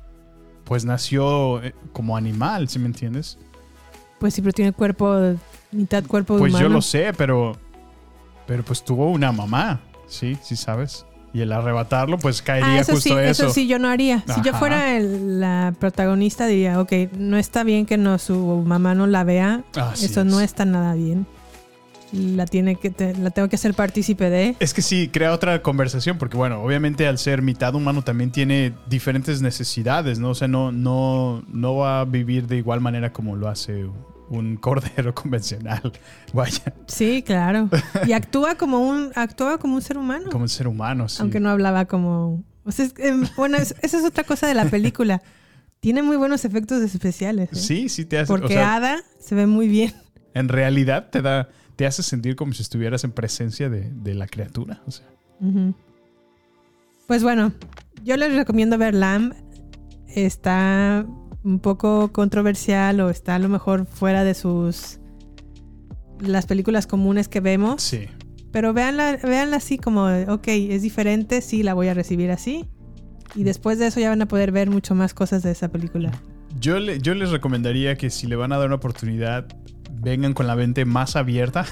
[SPEAKER 3] pues nació eh, como animal, ¿sí me entiendes?
[SPEAKER 2] Pues sí, pero tiene cuerpo, mitad cuerpo de
[SPEAKER 3] Pues yo
[SPEAKER 2] humano.
[SPEAKER 3] lo sé, pero, pero pues tuvo una mamá, ¿sí? ¿Sí sabes? Y el arrebatarlo, pues caería
[SPEAKER 2] Ah, eso sí,
[SPEAKER 3] justo
[SPEAKER 2] eso.
[SPEAKER 3] eso.
[SPEAKER 2] sí yo no haría. Si yo fuera el- la protagonista diría, ok, no está bien que no su mamá no la vea.
[SPEAKER 3] Así
[SPEAKER 2] eso no está nada bien. La tiene que te- la tengo que hacer partícipe de.
[SPEAKER 3] Es que sí, crea otra conversación, porque bueno, obviamente al ser mitad humano también tiene diferentes necesidades, ¿no? O sea, no, no, no va a vivir de igual manera como lo hace un cordero convencional. Vaya,
[SPEAKER 2] Sí, claro. Y actúa como un actúa como un ser humano.
[SPEAKER 3] como un ser humano, sí.
[SPEAKER 2] Aunque no hablaba como. o sea, es- em, bueno, es- esa es otra cosa de la película. Tiene muy buenos efectos especiales. ¿eh?
[SPEAKER 3] Sí, sí te hace.
[SPEAKER 2] Porque
[SPEAKER 3] o sea,
[SPEAKER 2] Ada se ve muy bien.
[SPEAKER 3] en realidad te da, te hace sentir como si estuvieras en presencia de, de la criatura. O sea,
[SPEAKER 2] Ujú. Pues bueno, yo les recomiendo ver Lamb. Está un poco controversial o está a lo mejor fuera de sus las películas comunes que vemos.
[SPEAKER 3] sí.
[SPEAKER 2] Pero véanla, véanla así como, ok, es diferente, sí, la voy a recibir así. Y después de eso ya van a poder ver mucho más cosas de esa película.
[SPEAKER 3] Yo, le- yo les recomendaría que si le van a dar una oportunidad, vengan con la mente más abierta.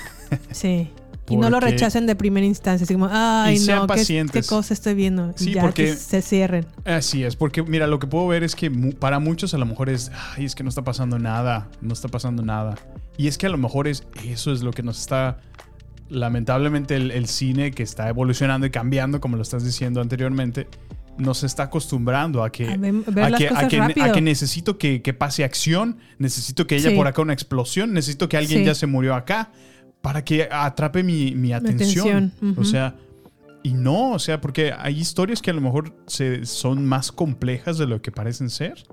[SPEAKER 2] Sí. Y no lo
[SPEAKER 3] Porque-
[SPEAKER 2] rechacen de primera instancia, así como, ay,
[SPEAKER 3] Y
[SPEAKER 2] no, ¿qué, qué cosa estoy viendo? Y
[SPEAKER 3] Sí,
[SPEAKER 2] ya
[SPEAKER 3] porque-
[SPEAKER 2] que se cierren.
[SPEAKER 3] Así es, porque mira, lo que puedo ver es que para muchos a lo mejor es, ay, es que no está pasando nada, no está pasando nada. Y es que a lo mejor es eso es lo que nos está, lamentablemente el, el cine que está evolucionando y cambiando, como lo estás diciendo anteriormente, nos está acostumbrando a que,
[SPEAKER 2] A ver- ver
[SPEAKER 3] a que, a que- a que necesito que, que pase acción, necesito que haya
[SPEAKER 2] Sí.
[SPEAKER 3] por acá una explosión, necesito que alguien
[SPEAKER 2] Sí.
[SPEAKER 3] ya se murió acá para que atrape mi, mi atención.
[SPEAKER 2] atención,
[SPEAKER 3] O sea, y no, o sea, porque hay historias que a lo mejor se, son más complejas de lo que parecen ser.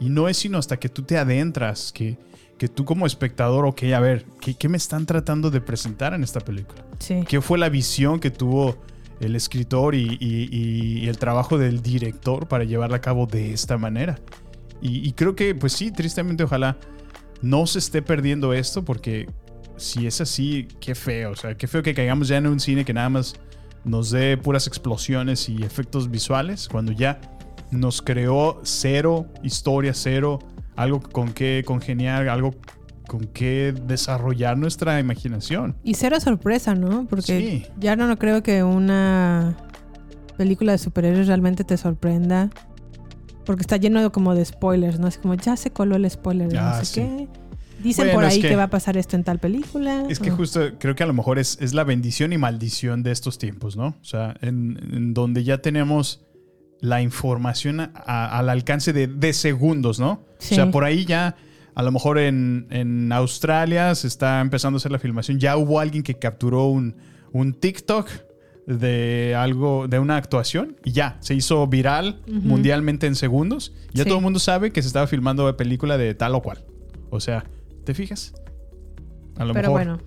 [SPEAKER 3] Y no es sino hasta que tú te adentras, que, que tú como espectador, ok, a ver, ¿qué, qué me están tratando de presentar en esta película?
[SPEAKER 2] Sí.
[SPEAKER 3] ¿Qué fue la visión que tuvo el escritor y, y- y el trabajo del director para llevarla a cabo de esta manera? Y, y creo que, pues sí, tristemente, ojalá no se esté perdiendo esto, porque si es así, qué feo. O sea, qué feo que caigamos ya en un cine que nada más nos dé puras explosiones y efectos visuales, cuando ya nos creó cero historia, cero algo con qué congeniar, algo con qué desarrollar nuestra imaginación.
[SPEAKER 2] Y cero sorpresa, ¿no? Porque
[SPEAKER 3] Sí.
[SPEAKER 2] ya no no creo que una película de superhéroes realmente te sorprenda. Porque está lleno de como de spoilers, ¿no? Así como ya se coló el spoiler
[SPEAKER 3] Ah,
[SPEAKER 2] no sé
[SPEAKER 3] sí.
[SPEAKER 2] qué. Dicen
[SPEAKER 3] Bueno,
[SPEAKER 2] por
[SPEAKER 3] es
[SPEAKER 2] ahí que...
[SPEAKER 3] que-
[SPEAKER 2] va a pasar esto en tal película.
[SPEAKER 3] Es que
[SPEAKER 2] o-
[SPEAKER 3] justo creo que a lo mejor es, es la bendición y maldición de estos tiempos, ¿no? O sea, en, en donde ya tenemos la información a- a- al alcance de, de segundos, ¿no?
[SPEAKER 2] Sí.
[SPEAKER 3] O sea, por ahí ya, a lo mejor en, en Australia se está empezando a hacer la filmación. Ya hubo alguien que capturó un, un TikTok de algo, de una actuación y ya, se hizo viral mundialmente en segundos. Ya
[SPEAKER 2] Sí.
[SPEAKER 3] todo el mundo sabe que se estaba filmando la película de tal o cual. O sea, ¿te fijas? A lo
[SPEAKER 2] Pero
[SPEAKER 3] mejor.
[SPEAKER 2] bueno.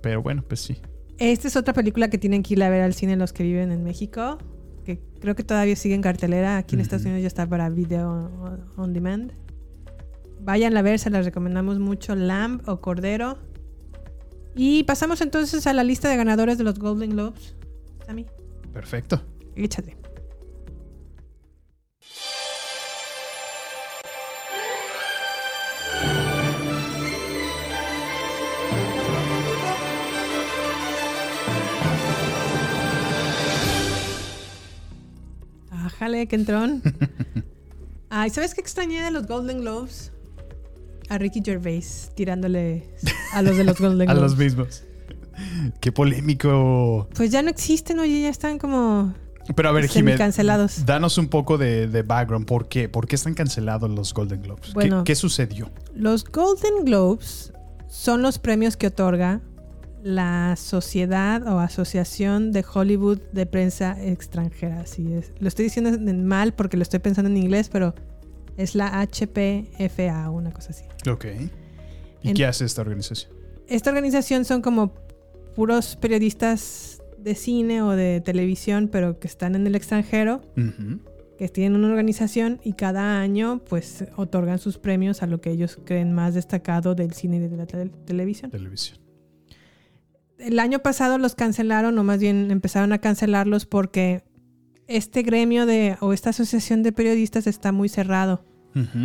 [SPEAKER 3] Pero bueno, pues sí.
[SPEAKER 2] Esta es otra película que tienen que ir a ver al cine los que viven en México. Que creo que todavía sigue en cartelera. Aquí en Estados Unidos ya está para video on demand. Vayan a ver, se las recomendamos mucho. Lamb o Cordero. Y pasamos entonces a la lista de ganadores de los Golden Globes. Sammy,
[SPEAKER 3] Perfecto.
[SPEAKER 2] échate. Ájale, qué entrón. Ay, ¿sabes qué extrañé de los Golden Globes? A Ricky Gervais tirándole a los de los Golden
[SPEAKER 3] A
[SPEAKER 2] Globes.
[SPEAKER 3] los mismos. Qué polémico.
[SPEAKER 2] Pues ya no existen, oye, ya están como
[SPEAKER 3] Pero a ver, Jiménez,
[SPEAKER 2] cancelados.
[SPEAKER 3] danos un poco de, de background. ¿Por qué? ¿Por qué están cancelados los Golden Globes? ¿Qué-
[SPEAKER 2] Bueno.
[SPEAKER 3] ¿Qué, sucedió?
[SPEAKER 2] Los Golden Globes son los premios que otorga la Sociedad o Asociación de Hollywood de Prensa Extranjera. Así es. Lo estoy diciendo en mal porque lo estoy pensando en inglés, pero es la HPFA, una cosa así.
[SPEAKER 3] Ok. ¿Y
[SPEAKER 2] En-
[SPEAKER 3] qué hace esta organización?
[SPEAKER 2] Esta organización son como puros periodistas de cine o de televisión, pero que están en el extranjero, que tienen una organización y cada año pues otorgan sus premios a lo que ellos creen más destacado del cine y de la tele- televisión.
[SPEAKER 3] Televisión.
[SPEAKER 2] El año pasado los cancelaron, o más bien empezaron a cancelarlos porque este gremio de o esta asociación de periodistas está muy cerrado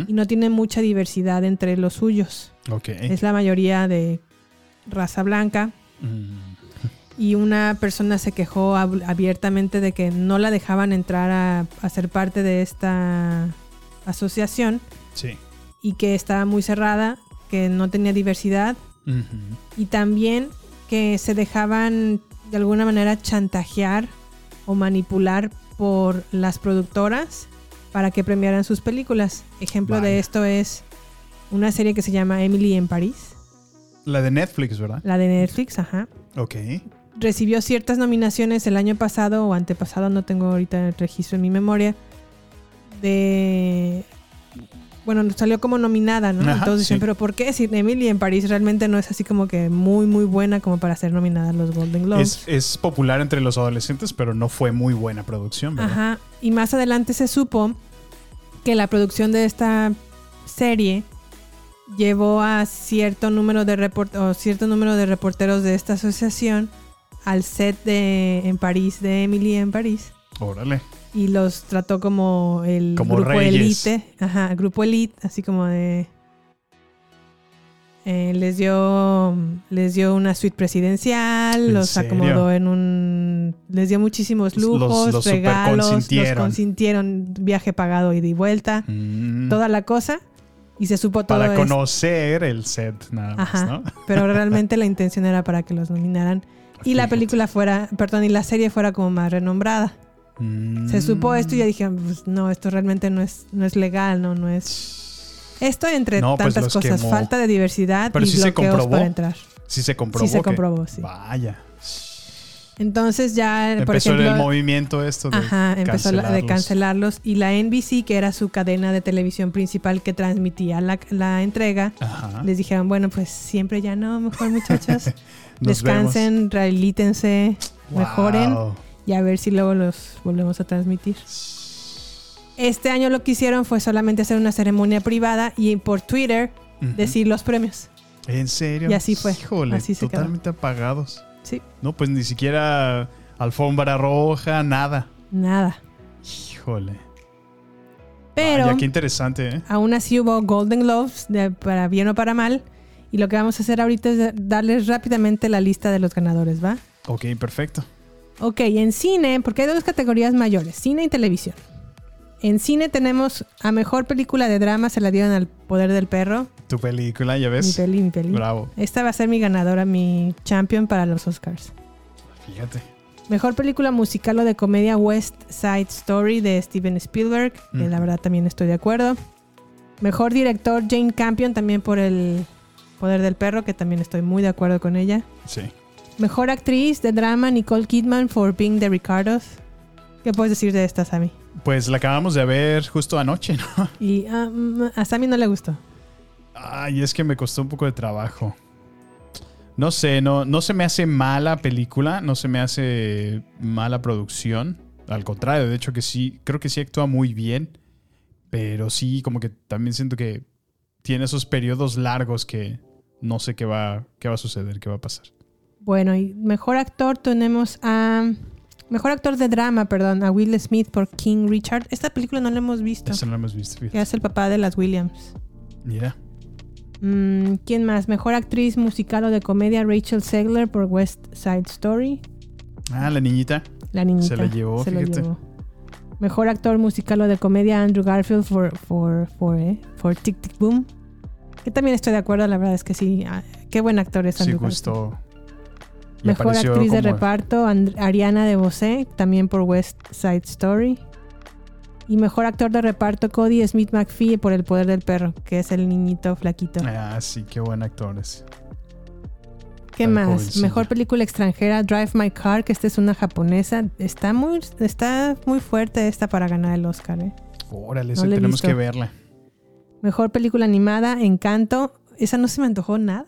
[SPEAKER 2] y no tiene mucha diversidad entre los suyos.
[SPEAKER 3] Ok.
[SPEAKER 2] Es la mayoría de raza blanca
[SPEAKER 3] Mm.
[SPEAKER 2] y una persona se quejó ab- abiertamente de que no la dejaban entrar a, a ser parte de esta asociación
[SPEAKER 3] Sí.
[SPEAKER 2] y que estaba muy cerrada, que no tenía diversidad y también que se dejaban de alguna manera chantajear o manipular por las productoras para que premiaran sus películas. Ejemplo de esto es una serie que se llama Emily en París,
[SPEAKER 3] La de Netflix, ¿verdad?
[SPEAKER 2] la de Netflix, ajá.
[SPEAKER 3] Ok.
[SPEAKER 2] Recibió ciertas nominaciones el año pasado o antepasado, no tengo ahorita el registro en mi memoria, de... Bueno, salió como nominada, ¿no?
[SPEAKER 3] Ajá,
[SPEAKER 2] Entonces dicen,
[SPEAKER 3] sí.
[SPEAKER 2] pero ¿por qué si Emily en París realmente no es así como que muy, muy buena como para ser nominada a los Golden Globes?
[SPEAKER 3] Es, es popular entre los adolescentes, pero no fue muy buena producción, ¿verdad?
[SPEAKER 2] Ajá. Y más adelante se supo que la producción de esta serie llevó a cierto número de o cierto número de reporteros de esta asociación al set de en París de Emily en París
[SPEAKER 3] Órale.
[SPEAKER 2] Y los trató como el
[SPEAKER 3] Como
[SPEAKER 2] grupo
[SPEAKER 3] reyes.
[SPEAKER 2] elite, ajá, grupo elite, así como de Eh, les dio les dio una suite presidencial,
[SPEAKER 3] ¿En
[SPEAKER 2] los
[SPEAKER 3] serio?
[SPEAKER 2] acomodó en un les dio muchísimos lujos,
[SPEAKER 3] los
[SPEAKER 2] regalos, los consintieron, viaje pagado ida y vuelta,
[SPEAKER 3] Mm.
[SPEAKER 2] toda la cosa y se supo todo
[SPEAKER 3] Para
[SPEAKER 2] esto.
[SPEAKER 3] conocer el set nada más,
[SPEAKER 2] Ajá.
[SPEAKER 3] ¿no?
[SPEAKER 2] Pero realmente la intención era para que los nominaran y la película fuera, perdón, y la serie fuera como más renombrada.
[SPEAKER 3] Mm.
[SPEAKER 2] Se supo esto y ya dije, pues, no, esto realmente no es, no es legal, no, no es. Esto entre
[SPEAKER 3] No, pues
[SPEAKER 2] tantas cosas,
[SPEAKER 3] quemó.
[SPEAKER 2] falta de diversidad
[SPEAKER 3] Pero
[SPEAKER 2] y
[SPEAKER 3] sí se comprobó.
[SPEAKER 2] para entrar.
[SPEAKER 3] Sí se comprobó.
[SPEAKER 2] Sí se
[SPEAKER 3] que-
[SPEAKER 2] comprobó, sí.
[SPEAKER 3] Vaya.
[SPEAKER 2] Entonces ya, por
[SPEAKER 3] Empezó
[SPEAKER 2] ejemplo,
[SPEAKER 3] el movimiento esto de
[SPEAKER 2] Ajá, empezó la- de
[SPEAKER 3] cancelarlos.
[SPEAKER 2] y la NBC, que era su cadena de televisión principal que transmitía la, la entrega,
[SPEAKER 3] Ajá.
[SPEAKER 2] les dijeron, bueno, pues siempre ya no, mejor muchachos, descansen, rehabilítense,
[SPEAKER 3] Wow.
[SPEAKER 2] mejoren y a ver si luego los volvemos a transmitir. Este año lo que hicieron fue solamente hacer una ceremonia privada y por Twitter decir los premios.
[SPEAKER 3] ¿En serio?
[SPEAKER 2] Y así fue.
[SPEAKER 3] Híjole,
[SPEAKER 2] Así se quedó.
[SPEAKER 3] totalmente apagados.
[SPEAKER 2] Sí.
[SPEAKER 3] No, pues ni siquiera alfombra roja, nada.
[SPEAKER 2] Nada.
[SPEAKER 3] Híjole.
[SPEAKER 2] Pero
[SPEAKER 3] Ya qué interesante, ¿eh?
[SPEAKER 2] aún así hubo Golden Globes, de- para bien o para mal. Y lo que vamos a hacer ahorita es darles rápidamente la lista de los ganadores, ¿va?
[SPEAKER 3] Ok, perfecto.
[SPEAKER 2] Ok, en cine, porque hay dos categorías mayores, cine y televisión. En cine tenemos a mejor película de drama, se la dieron al Poder del Perro.
[SPEAKER 3] Tu película, ya ves.
[SPEAKER 2] Mi peli, mi peli.
[SPEAKER 3] Bravo.
[SPEAKER 2] Esta va a ser mi ganadora, mi champion para los Oscars.
[SPEAKER 3] Fíjate.
[SPEAKER 2] Mejor película musical o de comedia West Side Story de Steven Spielberg, que la verdad también estoy de acuerdo. Mejor director Jane Campion también por el Poder del Perro, que también estoy muy de acuerdo con ella.
[SPEAKER 3] Sí.
[SPEAKER 2] Mejor actriz de drama Nicole Kidman for Being the Ricardos. ¿Qué puedes decir de esta, Sammy?
[SPEAKER 3] Pues la acabamos de ver justo anoche, ¿no?
[SPEAKER 2] Y ah, mm, a Sammy no le gustó.
[SPEAKER 3] Ay, es que me costó un poco de trabajo. No sé, no, no se me hace mala película, no se me hace mala producción. Al contrario, de hecho que sí, creo que sí actúa muy bien. Pero sí, como que también siento que tiene esos periodos largos que no sé qué va, qué va a suceder, qué va a pasar.
[SPEAKER 2] Bueno, y mejor actor tenemos a. Mejor actor de drama, perdón, a Will Smith por King Richard. Esta película no la hemos visto.
[SPEAKER 3] Eso no lo hemos visto.
[SPEAKER 2] Que es el papá de las Williams.
[SPEAKER 3] Mira.
[SPEAKER 2] Mm, ¿Quién más? Mejor actriz musical o de comedia Rachel Segler por West Side Story.
[SPEAKER 3] Ah, la niñita.
[SPEAKER 2] La niñita.
[SPEAKER 3] Se la llevó,
[SPEAKER 2] se lo
[SPEAKER 3] fíjate.
[SPEAKER 2] llevó. Mejor actor musical o de comedia Andrew Garfield for, for, for, eh, for Tic Tic Boom. Que también estoy de acuerdo, la verdad es que sí. ah, Qué buen actor es
[SPEAKER 3] Sí
[SPEAKER 2] Andrew Garfield.
[SPEAKER 3] gustó.
[SPEAKER 2] Mejor actriz de reparto, And- Ariana de Bosé, también por West Side Story. Y mejor actor de reparto, Cody Smith McPhee por El Poder del Perro, que es el niñito flaquito.
[SPEAKER 3] Ah, sí, qué buen actor es.
[SPEAKER 2] ¿Qué más? Mejor película extranjera, Drive My Car, que esta es una japonesa. Está muy, está muy fuerte esta para ganar el Oscar. ¿eh?
[SPEAKER 3] Órale,
[SPEAKER 2] No
[SPEAKER 3] tenemos
[SPEAKER 2] visto.
[SPEAKER 3] que verla.
[SPEAKER 2] Mejor película animada, Encanto. Esa no se me antojó nada.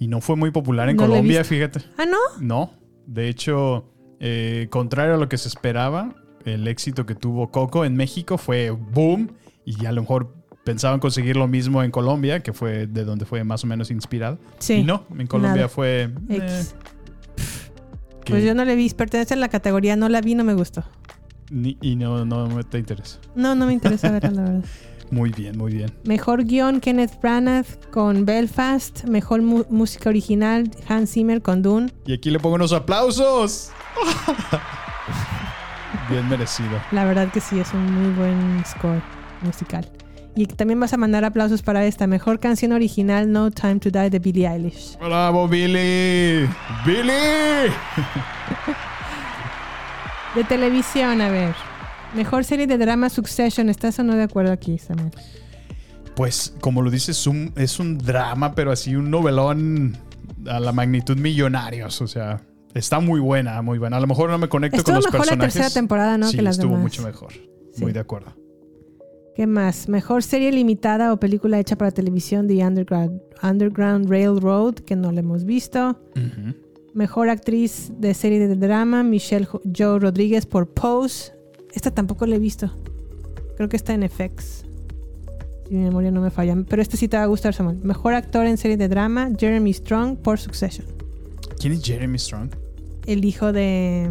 [SPEAKER 3] Y no fue muy popular en
[SPEAKER 2] No
[SPEAKER 3] Colombia, fíjate.
[SPEAKER 2] Ah, ¿no?
[SPEAKER 3] No, de hecho, eh, contrario a lo que se esperaba, el éxito que tuvo Coco en México fue boom y a lo mejor pensaban conseguir lo mismo en Colombia, que fue de donde fue más o menos inspirado.
[SPEAKER 2] Sí,
[SPEAKER 3] Y no, en Colombia
[SPEAKER 2] nada.
[SPEAKER 3] fue... eh,
[SPEAKER 2] Pues yo no la vi, pertenece a la categoría, no la vi, no me gustó.
[SPEAKER 3] ni- y no, no te interesa.
[SPEAKER 2] No, no me interesa verla, la verdad.
[SPEAKER 3] Muy bien, muy bien.
[SPEAKER 2] Mejor guion, Kenneth Branagh con Belfast. Mejor música original, Hans Zimmer con Dune.
[SPEAKER 3] Y aquí le pongo unos aplausos. bien merecido.
[SPEAKER 2] La verdad que sí, es un muy buen score musical. Y también vas a mandar aplausos para esta. Mejor canción original, No Time to Die de Billie Eilish.
[SPEAKER 3] ¡Bravo, Billy! ¡Billy!
[SPEAKER 2] De televisión, a ver. Mejor serie de drama Succession. ¿Estás o no de acuerdo aquí, Samuel?
[SPEAKER 3] Pues, como lo dices, un- es un drama, pero así un novelón a la magnitud millonarios. O sea, está muy buena, muy buena. A lo mejor no me conecto
[SPEAKER 2] Estuvo
[SPEAKER 3] con los
[SPEAKER 2] mejor la
[SPEAKER 3] personajes.
[SPEAKER 2] tercera temporada, ¿no?
[SPEAKER 3] Sí,
[SPEAKER 2] que las
[SPEAKER 3] estuvo
[SPEAKER 2] demás.
[SPEAKER 3] mucho mejor. Muy de acuerdo.
[SPEAKER 2] ¿Qué más? Mejor serie limitada o película hecha para televisión The Underground, Underground Railroad, que no la hemos visto. Mejor actriz de serie de drama, Michelle Jo- Joe Rodríguez por Pose. Esta tampoco la he visto. Creo que está en FX. Si mi memoria no me falla. Pero este sí te va a gustar, Samuel. Mejor actor en serie de drama, Jeremy Strong por Succession.
[SPEAKER 3] ¿Quién es Jeremy Strong?
[SPEAKER 2] El hijo de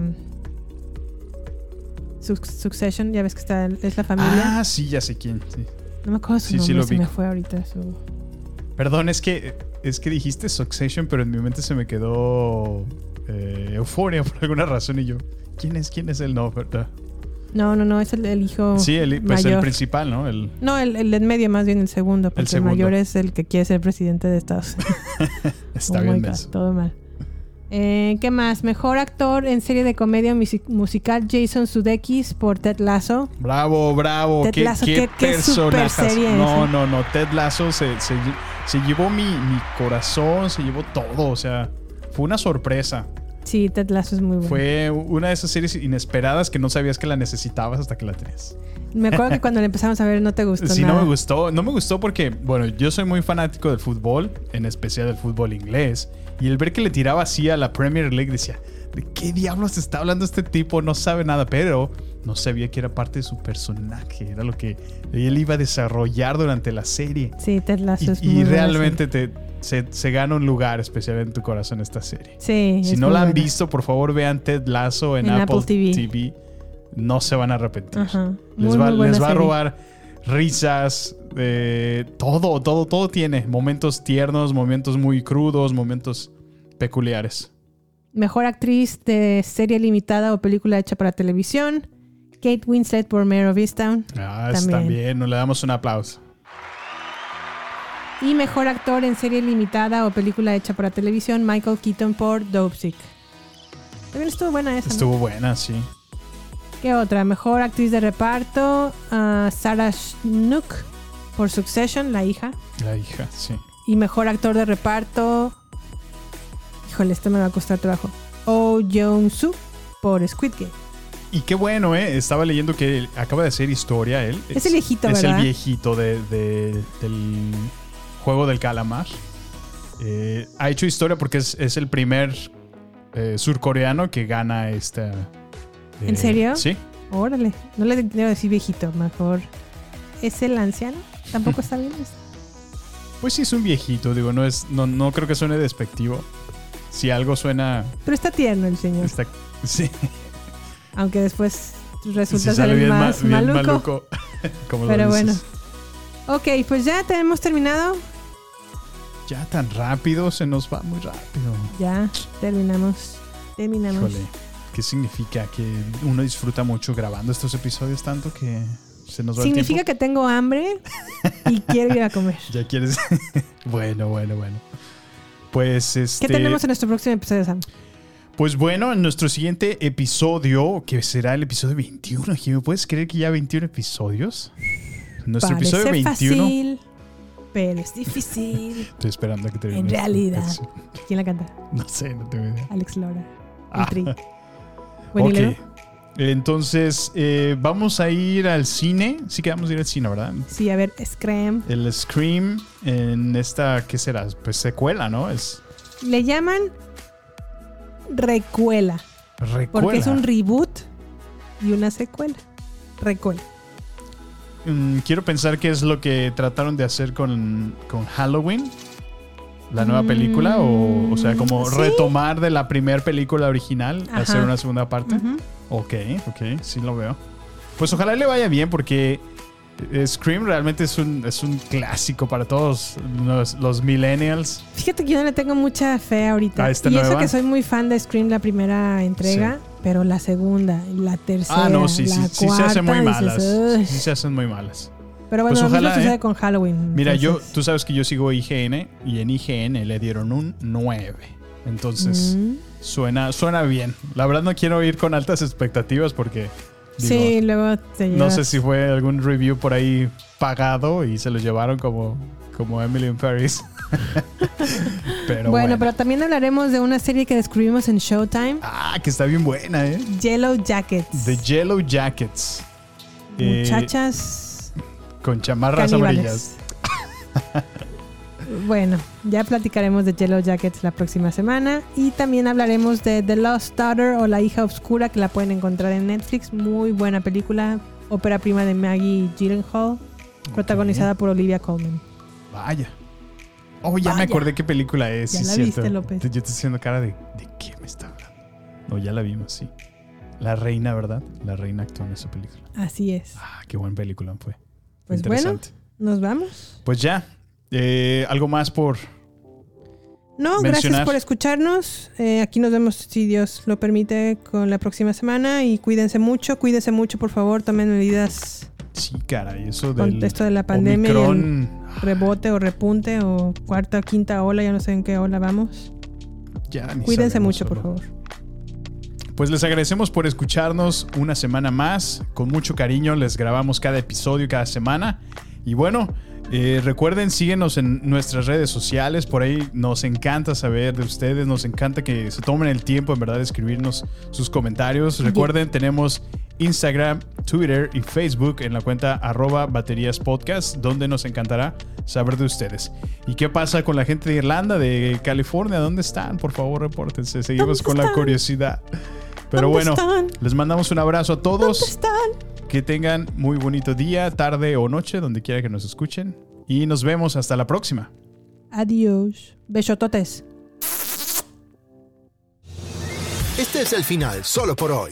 [SPEAKER 2] Suc- Succession, ya ves que está, es la familia.
[SPEAKER 3] Ah, sí, ya sé quién. sí.
[SPEAKER 2] no me acuerdo su
[SPEAKER 3] sí, sí
[SPEAKER 2] nombre,
[SPEAKER 3] lo
[SPEAKER 2] se me fue ahorita su...
[SPEAKER 3] Perdón, es que, es que dijiste Succession, pero en mi mente se me quedó eh, Euforia por alguna razón y yo, ¿quién es, quién es el no? ¿verdad?
[SPEAKER 2] No, no, no, es el, el hijo
[SPEAKER 3] Sí, el, pues el
[SPEAKER 2] mayor.
[SPEAKER 3] principal, ¿no? El,
[SPEAKER 2] No, el, el en medio, más bien el segundo, porque el,
[SPEAKER 3] segundo.
[SPEAKER 2] mayor es el que quiere ser presidente de Estados Unidos.
[SPEAKER 3] está
[SPEAKER 2] Oh
[SPEAKER 3] bien
[SPEAKER 2] God, todo mal. Eh, ¿Qué más? Mejor actor en serie de comedia musi- musical Jason Sudeikis por Ted Lasso.
[SPEAKER 3] Bravo, bravo.
[SPEAKER 2] Ted
[SPEAKER 3] qué,
[SPEAKER 2] Lasso,
[SPEAKER 3] qué
[SPEAKER 2] qué- qué super
[SPEAKER 3] personajas.
[SPEAKER 2] serie
[SPEAKER 3] No, no, no. Ted Lasso se, se, se llevó mi, mi corazón, se llevó todo. O sea, fue una sorpresa.
[SPEAKER 2] Sí, Ted Lasso es muy bueno.
[SPEAKER 3] Fue una de esas series inesperadas que no sabías que la necesitabas hasta que la tenías.
[SPEAKER 2] Me acuerdo que cuando la empezamos a ver no te gustó
[SPEAKER 3] Sí,
[SPEAKER 2] nada.
[SPEAKER 3] no me gustó. No me gustó porque, bueno, yo soy muy fanático del fútbol, en especial del fútbol inglés. Y el ver que le tiraba así a la Premier League decía, ¿de qué diablos está hablando este tipo? No sabe nada, pero no sabía que era parte de su personaje. Era lo que él iba a desarrollar durante la serie.
[SPEAKER 2] Sí, Ted Lasso
[SPEAKER 3] Y,
[SPEAKER 2] es
[SPEAKER 3] y
[SPEAKER 2] muy buena
[SPEAKER 3] realmente te, se, se gana un lugar especial en tu corazón esta serie.
[SPEAKER 2] Sí,
[SPEAKER 3] Si no la han
[SPEAKER 2] buena.
[SPEAKER 3] visto, por favor vean Ted Lasso en,
[SPEAKER 2] En
[SPEAKER 3] Apple,
[SPEAKER 2] Apple TV.
[SPEAKER 3] TV. No se van a arrepentir.
[SPEAKER 2] Ajá.
[SPEAKER 3] Les va, les va a robar risas, eh, todo, todo, todo tiene. Momentos tiernos, momentos muy crudos, momentos peculiares.
[SPEAKER 2] Mejor actriz de serie limitada o película hecha para televisión. Kate Winslet por Mayor of Easttown.
[SPEAKER 3] Ah, bien. Nos le damos un aplauso.
[SPEAKER 2] Y mejor actor en serie limitada o película hecha para televisión. Michael Keaton por Dopesick. También estuvo buena esa. ¿no?
[SPEAKER 3] Estuvo buena, sí.
[SPEAKER 2] ¿Qué otra? Mejor actriz de reparto. ah, Sarah Snook por Succession, la hija.
[SPEAKER 3] La hija, sí.
[SPEAKER 2] Y mejor actor de reparto. Híjole, esto me va a costar trabajo. Oh Jong-soo por Squid Game.
[SPEAKER 3] Y qué bueno, ¿eh? Estaba leyendo que él acaba de hacer historia él.
[SPEAKER 2] Es el viejito,
[SPEAKER 3] Es
[SPEAKER 2] ¿verdad?
[SPEAKER 3] el viejito de, de- del juego del calamar. Eh, ha hecho historia porque es, es el primer eh, surcoreano que gana esta...
[SPEAKER 2] ¿En
[SPEAKER 3] eh,
[SPEAKER 2] serio?
[SPEAKER 3] Sí.
[SPEAKER 2] Órale. No le debo decir viejito, mejor. ¿Es el anciano? Tampoco está bien.
[SPEAKER 3] Pues sí, es un viejito, digo, no, es, no, no creo que suene despectivo. Si algo suena...
[SPEAKER 2] Pero está tierno el señor.
[SPEAKER 3] Está, sí.
[SPEAKER 2] Aunque después resulta
[SPEAKER 3] Si
[SPEAKER 2] ser
[SPEAKER 3] bien, ma-
[SPEAKER 2] más
[SPEAKER 3] bien
[SPEAKER 2] maluco.
[SPEAKER 3] maluco, como lo
[SPEAKER 2] Pero bueno. Ok, pues ya tenemos terminado.
[SPEAKER 3] Ya tan rápido, se nos va muy rápido.
[SPEAKER 2] Ya terminamos. Terminamos.
[SPEAKER 3] Híjole, ¿qué significa? Que uno disfruta mucho grabando estos episodios tanto que se nos va
[SPEAKER 2] Significa que tengo hambre y quiero ir a comer.
[SPEAKER 3] Ya quieres. bueno, bueno, bueno. Pues este.
[SPEAKER 2] ¿Qué tenemos en nuestro próximo episodio, Sam?
[SPEAKER 3] Pues bueno, en nuestro siguiente episodio, que será el episodio 21. Jimmy, ¿puedes creer que ya 21 episodios? Nuestro
[SPEAKER 2] Parece
[SPEAKER 3] episodio 21.
[SPEAKER 2] fácil, pero es difícil.
[SPEAKER 3] Estoy esperando a que termine.
[SPEAKER 2] en realidad.
[SPEAKER 3] canción.
[SPEAKER 2] ¿Quién la canta?
[SPEAKER 3] No sé, no tengo idea.
[SPEAKER 2] Alex Lora.
[SPEAKER 3] Ah.
[SPEAKER 2] El Tri. Buen
[SPEAKER 3] ok.
[SPEAKER 2] hilero.
[SPEAKER 3] Entonces, eh, vamos a ir al cine. Sí que vamos a ir al cine, ¿verdad?
[SPEAKER 2] Sí, a ver, Scram.
[SPEAKER 3] El Scream en esta, ¿qué será? Pues secuela, ¿no? Es
[SPEAKER 2] Le llaman recuela.
[SPEAKER 3] recuela.
[SPEAKER 2] Porque es un reboot y una secuela. Recuela.
[SPEAKER 3] Mm, quiero pensar que es lo que trataron de hacer con, con Halloween, la nueva
[SPEAKER 2] Mm,
[SPEAKER 3] película, o, o sea, como
[SPEAKER 2] sí.
[SPEAKER 3] retomar de la primera película original,
[SPEAKER 2] Ajá.
[SPEAKER 3] hacer una segunda parte.
[SPEAKER 2] Ujú.
[SPEAKER 3] Ok, ok, sí lo veo. Pues ojalá le vaya bien porque eh, Scream realmente es un, es un clásico para todos los, los millennials.
[SPEAKER 2] Fíjate que yo no le tengo mucha fe ahorita.
[SPEAKER 3] ¿A esta
[SPEAKER 2] y eso
[SPEAKER 3] nueva?
[SPEAKER 2] que soy muy fan de Scream, la primera entrega, pero la segunda y la tercera.
[SPEAKER 3] Ah, no, sí, sí,
[SPEAKER 2] la
[SPEAKER 3] sí se hacen muy
[SPEAKER 2] cuarta, dices,
[SPEAKER 3] malas.
[SPEAKER 2] "Ugh".
[SPEAKER 3] Sí se hacen muy malas.
[SPEAKER 2] Pero bueno,
[SPEAKER 3] Pues
[SPEAKER 2] lo mismo
[SPEAKER 3] ojalá,
[SPEAKER 2] sucede
[SPEAKER 3] ¿eh?
[SPEAKER 2] con Halloween.
[SPEAKER 3] Mira, yo,
[SPEAKER 2] entonces.
[SPEAKER 3] tú sabes que yo sigo IGN y en IGN le dieron un 9. Entonces,
[SPEAKER 2] Mm.
[SPEAKER 3] suena, suena bien. La verdad no quiero ir con altas expectativas porque digo,
[SPEAKER 2] sí, luego te
[SPEAKER 3] no sé si fue algún review por ahí pagado y se lo llevaron como, como Emily in Paris. pero
[SPEAKER 2] bueno,
[SPEAKER 3] bueno,
[SPEAKER 2] pero también hablaremos de una serie que descubrimos en Showtime,
[SPEAKER 3] Ah, que está bien buena, ¿eh?
[SPEAKER 2] Yellow Jackets.
[SPEAKER 3] The Yellow Jackets. Eh,
[SPEAKER 2] Muchachas
[SPEAKER 3] con chamarras
[SPEAKER 2] caníbales.
[SPEAKER 3] amarillas.
[SPEAKER 2] Bueno, ya platicaremos de Yellow Jackets la próxima semana y también hablaremos de The Lost Daughter o La hija oscura que la pueden encontrar en Netflix. Muy buena película, ópera prima de Maggie Gyllenhaal, protagonizada por Olivia Colman.
[SPEAKER 3] Vaya. Oh, ya me acordé qué película es.
[SPEAKER 2] Ya
[SPEAKER 3] sí,
[SPEAKER 2] la
[SPEAKER 3] cierto.
[SPEAKER 2] viste, López.
[SPEAKER 3] Yo estoy haciendo cara de ¿de qué me está hablando? No, ya la vimos, sí. La reina, ¿verdad? La reina actuó en esa película.
[SPEAKER 2] Así es.
[SPEAKER 3] Ah, qué buena película fue.
[SPEAKER 2] Pues bueno, nos vamos.
[SPEAKER 3] Pues ya. Eh, ¿Algo más por
[SPEAKER 2] No,
[SPEAKER 3] mencionar?
[SPEAKER 2] gracias por escucharnos. Eh, aquí nos vemos, si Dios lo permite, con la próxima semana. Y cuídense mucho, cuídense mucho, por favor. Tomen medidas
[SPEAKER 3] Sí, caray, eso
[SPEAKER 2] con
[SPEAKER 3] del
[SPEAKER 2] esto de la pandemia y
[SPEAKER 3] Omicron,
[SPEAKER 2] rebote o repunte o cuarta o quinta ola, ya no sé en qué ola vamos.
[SPEAKER 3] ya ni
[SPEAKER 2] Cuídense mucho, por
[SPEAKER 3] solo.
[SPEAKER 2] favor.
[SPEAKER 3] Pues les agradecemos por escucharnos una semana más. Con mucho cariño les grabamos cada episodio cada semana. Y bueno, eh, recuerden, síguenos en nuestras redes sociales. Por ahí nos encanta saber de ustedes. Nos encanta que se tomen el tiempo en verdad de escribirnos sus comentarios. Recuerden, tenemos Instagram, Twitter y Facebook en la cuenta arroba baterías podcast, donde nos encantará saber de ustedes. ¿Y qué pasa con la gente de Irlanda, de California? ¿Dónde están? Por favor, repórtense. Seguimos
[SPEAKER 2] ¿Dónde
[SPEAKER 3] con la curiosidad. Pero
[SPEAKER 2] ¿Dónde
[SPEAKER 3] bueno,
[SPEAKER 2] están?
[SPEAKER 3] les mandamos un abrazo a todos.
[SPEAKER 2] ¿Dónde están?
[SPEAKER 3] Que tengan muy bonito día, tarde o noche, donde quiera que nos escuchen. Y nos vemos hasta la próxima.
[SPEAKER 2] Adiós. Besototes.
[SPEAKER 1] Este es el final solo por hoy.